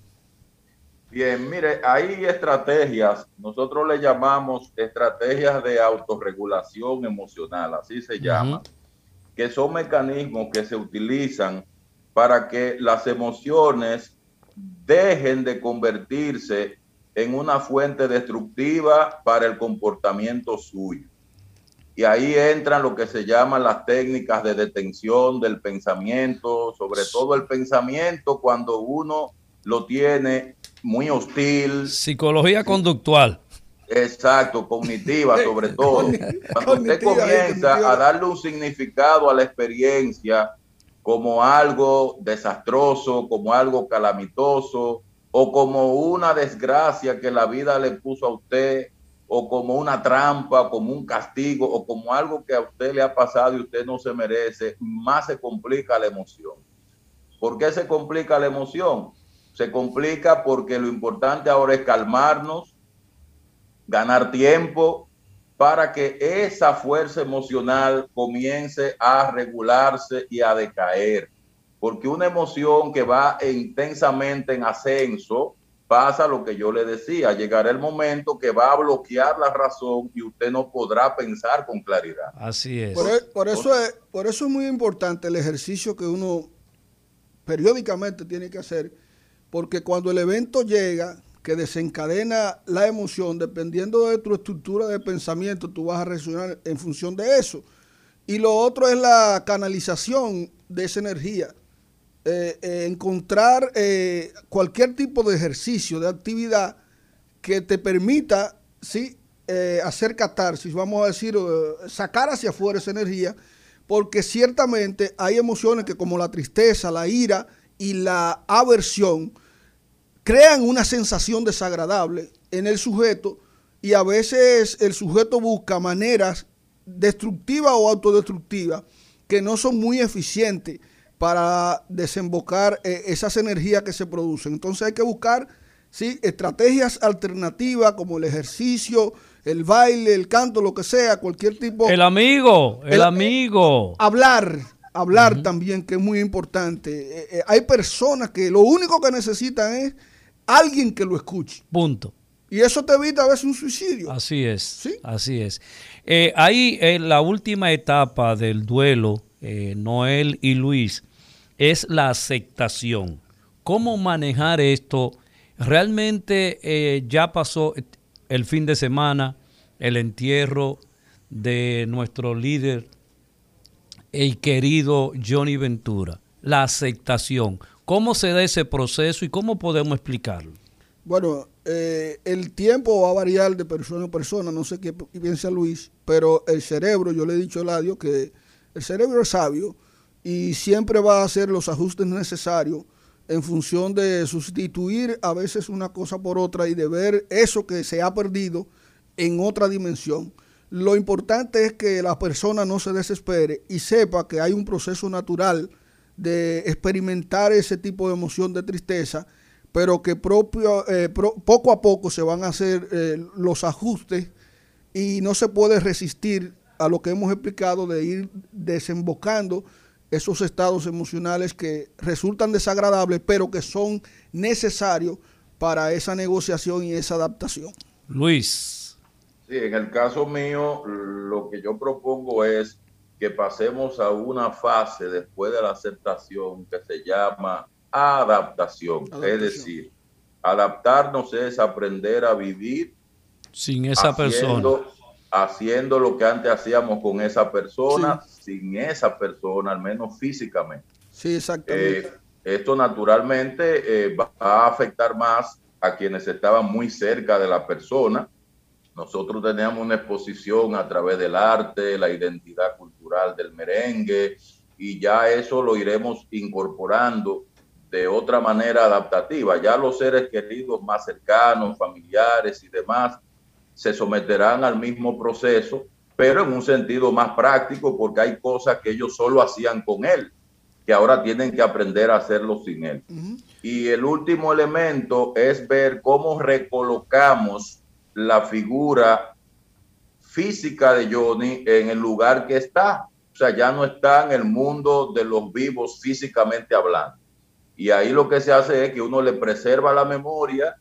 Bien, mire, hay estrategias, nosotros le llamamos estrategias de autorregulación emocional, así se llama que son mecanismos que se utilizan para que las emociones dejen de convertirse en una fuente destructiva para el comportamiento suyo. Y ahí entran lo que se llaman las técnicas de detención del pensamiento, sobre todo el pensamiento cuando uno lo tiene muy hostil.
Psicología conductual.
Exacto, cognitiva sobre todo. Cuando usted comienza a darle un significado a la experiencia como algo desastroso, como algo calamitoso, o como una desgracia que la vida le puso a usted, o como una trampa, como un castigo, o como algo que a usted le ha pasado y usted no se merece, más se complica la emoción. ¿Por qué se complica la emoción? Se complica porque lo importante ahora es calmarnos, ganar tiempo para que esa fuerza emocional comience a regularse y a decaer. Porque una emoción que va intensamente en ascenso, pasa lo que yo le decía, llegará el momento que va a bloquear la razón y usted no podrá pensar con claridad.
Así es.
Por, e, eso, es, por eso es muy importante el ejercicio que uno periódicamente tiene que hacer, porque cuando el evento llega, que desencadena la emoción, dependiendo de tu estructura de pensamiento, tú vas a reaccionar en función de eso. Y lo otro es la canalización de esa energía. Eh, eh, encontrar eh, cualquier tipo de ejercicio, de actividad que te permita ¿sí? hacer catarsis, vamos a decir, sacar hacia afuera esa energía, porque ciertamente hay emociones que como la tristeza, la ira y la aversión, crean una sensación desagradable en el sujeto y a veces el sujeto busca maneras destructivas o autodestructivas que no son muy eficientes para desembocar eh, esas energías que se producen. Entonces hay que buscar ¿sí? estrategias alternativas como el ejercicio, el baile, el canto, lo que sea, cualquier tipo.
El amigo, el, amigo.
Hablar, hablar también, que es muy importante. Eh, eh, hay personas que lo único que necesitan es alguien que lo escuche.
Punto.
Y eso te evita a veces un suicidio.
Así es. ¿Sí? Así es. Eh, ahí en la última etapa del duelo, eh, Noel y Luis, es la aceptación. ¿Cómo manejar esto? Realmente eh, ya pasó el fin de semana, el entierro de nuestro líder el querido Johnny Ventura. La aceptación. ¿Cómo se da ese proceso y cómo podemos explicarlo?
Bueno, eh, el tiempo va a variar de persona a persona, no sé qué piensa Luis, pero el cerebro, yo le he dicho a Eladio que el cerebro es sabio y siempre va a hacer los ajustes necesarios en función de sustituir a veces una cosa por otra y de ver eso que se ha perdido en otra dimensión. Lo importante es que la persona no se desespere y sepa que hay un proceso natural de experimentar ese tipo de emoción de tristeza, pero que propio, eh, poco a poco se van a hacer eh, los ajustes y no se puede resistir a lo que hemos explicado de ir desembocando esos estados emocionales que resultan desagradables, pero que son necesarios para esa negociación y esa adaptación.
Luis.
Sí, en el caso mío, lo que yo propongo es que pasemos a una fase después de la aceptación que se llama adaptación. Es decir, adaptarnos es aprender a vivir
sin esa persona.
Haciendo lo que antes hacíamos con esa persona, sin esa persona, al menos físicamente.
Sí, exactamente. Eh,
esto naturalmente eh, va a afectar más a quienes estaban muy cerca de la persona nosotros teníamos una exposición a través del arte, la identidad cultural del merengue, y ya eso lo iremos incorporando de otra manera adaptativa. Ya los seres queridos más cercanos, familiares y demás, se someterán al mismo proceso, pero en un sentido más práctico, porque hay cosas que ellos solo hacían con él, que ahora tienen que aprender a hacerlo sin él. Y el último elemento es ver cómo recolocamos la figura física de Johnny en el lugar que está. O sea, ya no está en el mundo de los vivos físicamente hablando. Y ahí lo que se hace es que uno le preserva la memoria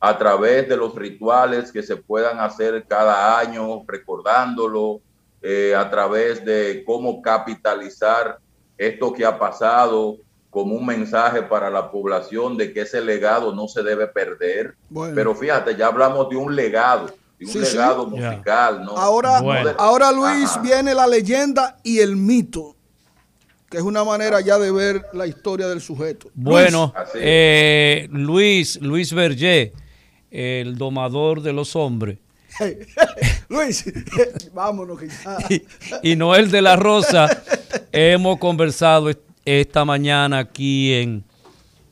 a través de los rituales que se puedan hacer cada año, recordándolo, eh, a través de cómo capitalizar esto que ha pasado, como un mensaje para la población de que ese legado no se debe perder. Pero fíjate, ya hablamos de un legado, de un legado musical. ¿no?
Ahora, ahora Luis, viene la leyenda y el mito, que es una manera ya de ver la historia del sujeto.
Bueno, Luis, eh, Luis, Luis Berger, el domador de los hombres.
Luis, vámonos.
y, y Noel de la Rosa, hemos conversado esta mañana aquí en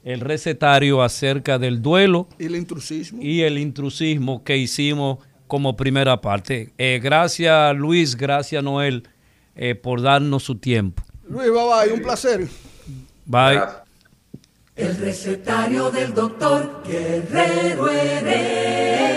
el recetario acerca del duelo
y el intrusismo,
y el intrusismo que hicimos como primera parte. Eh, gracias Luis, gracias Noel eh, por darnos su tiempo.
Luis, bye bye, un placer.
Bye.
El recetario del doctor Guerrero Heredia.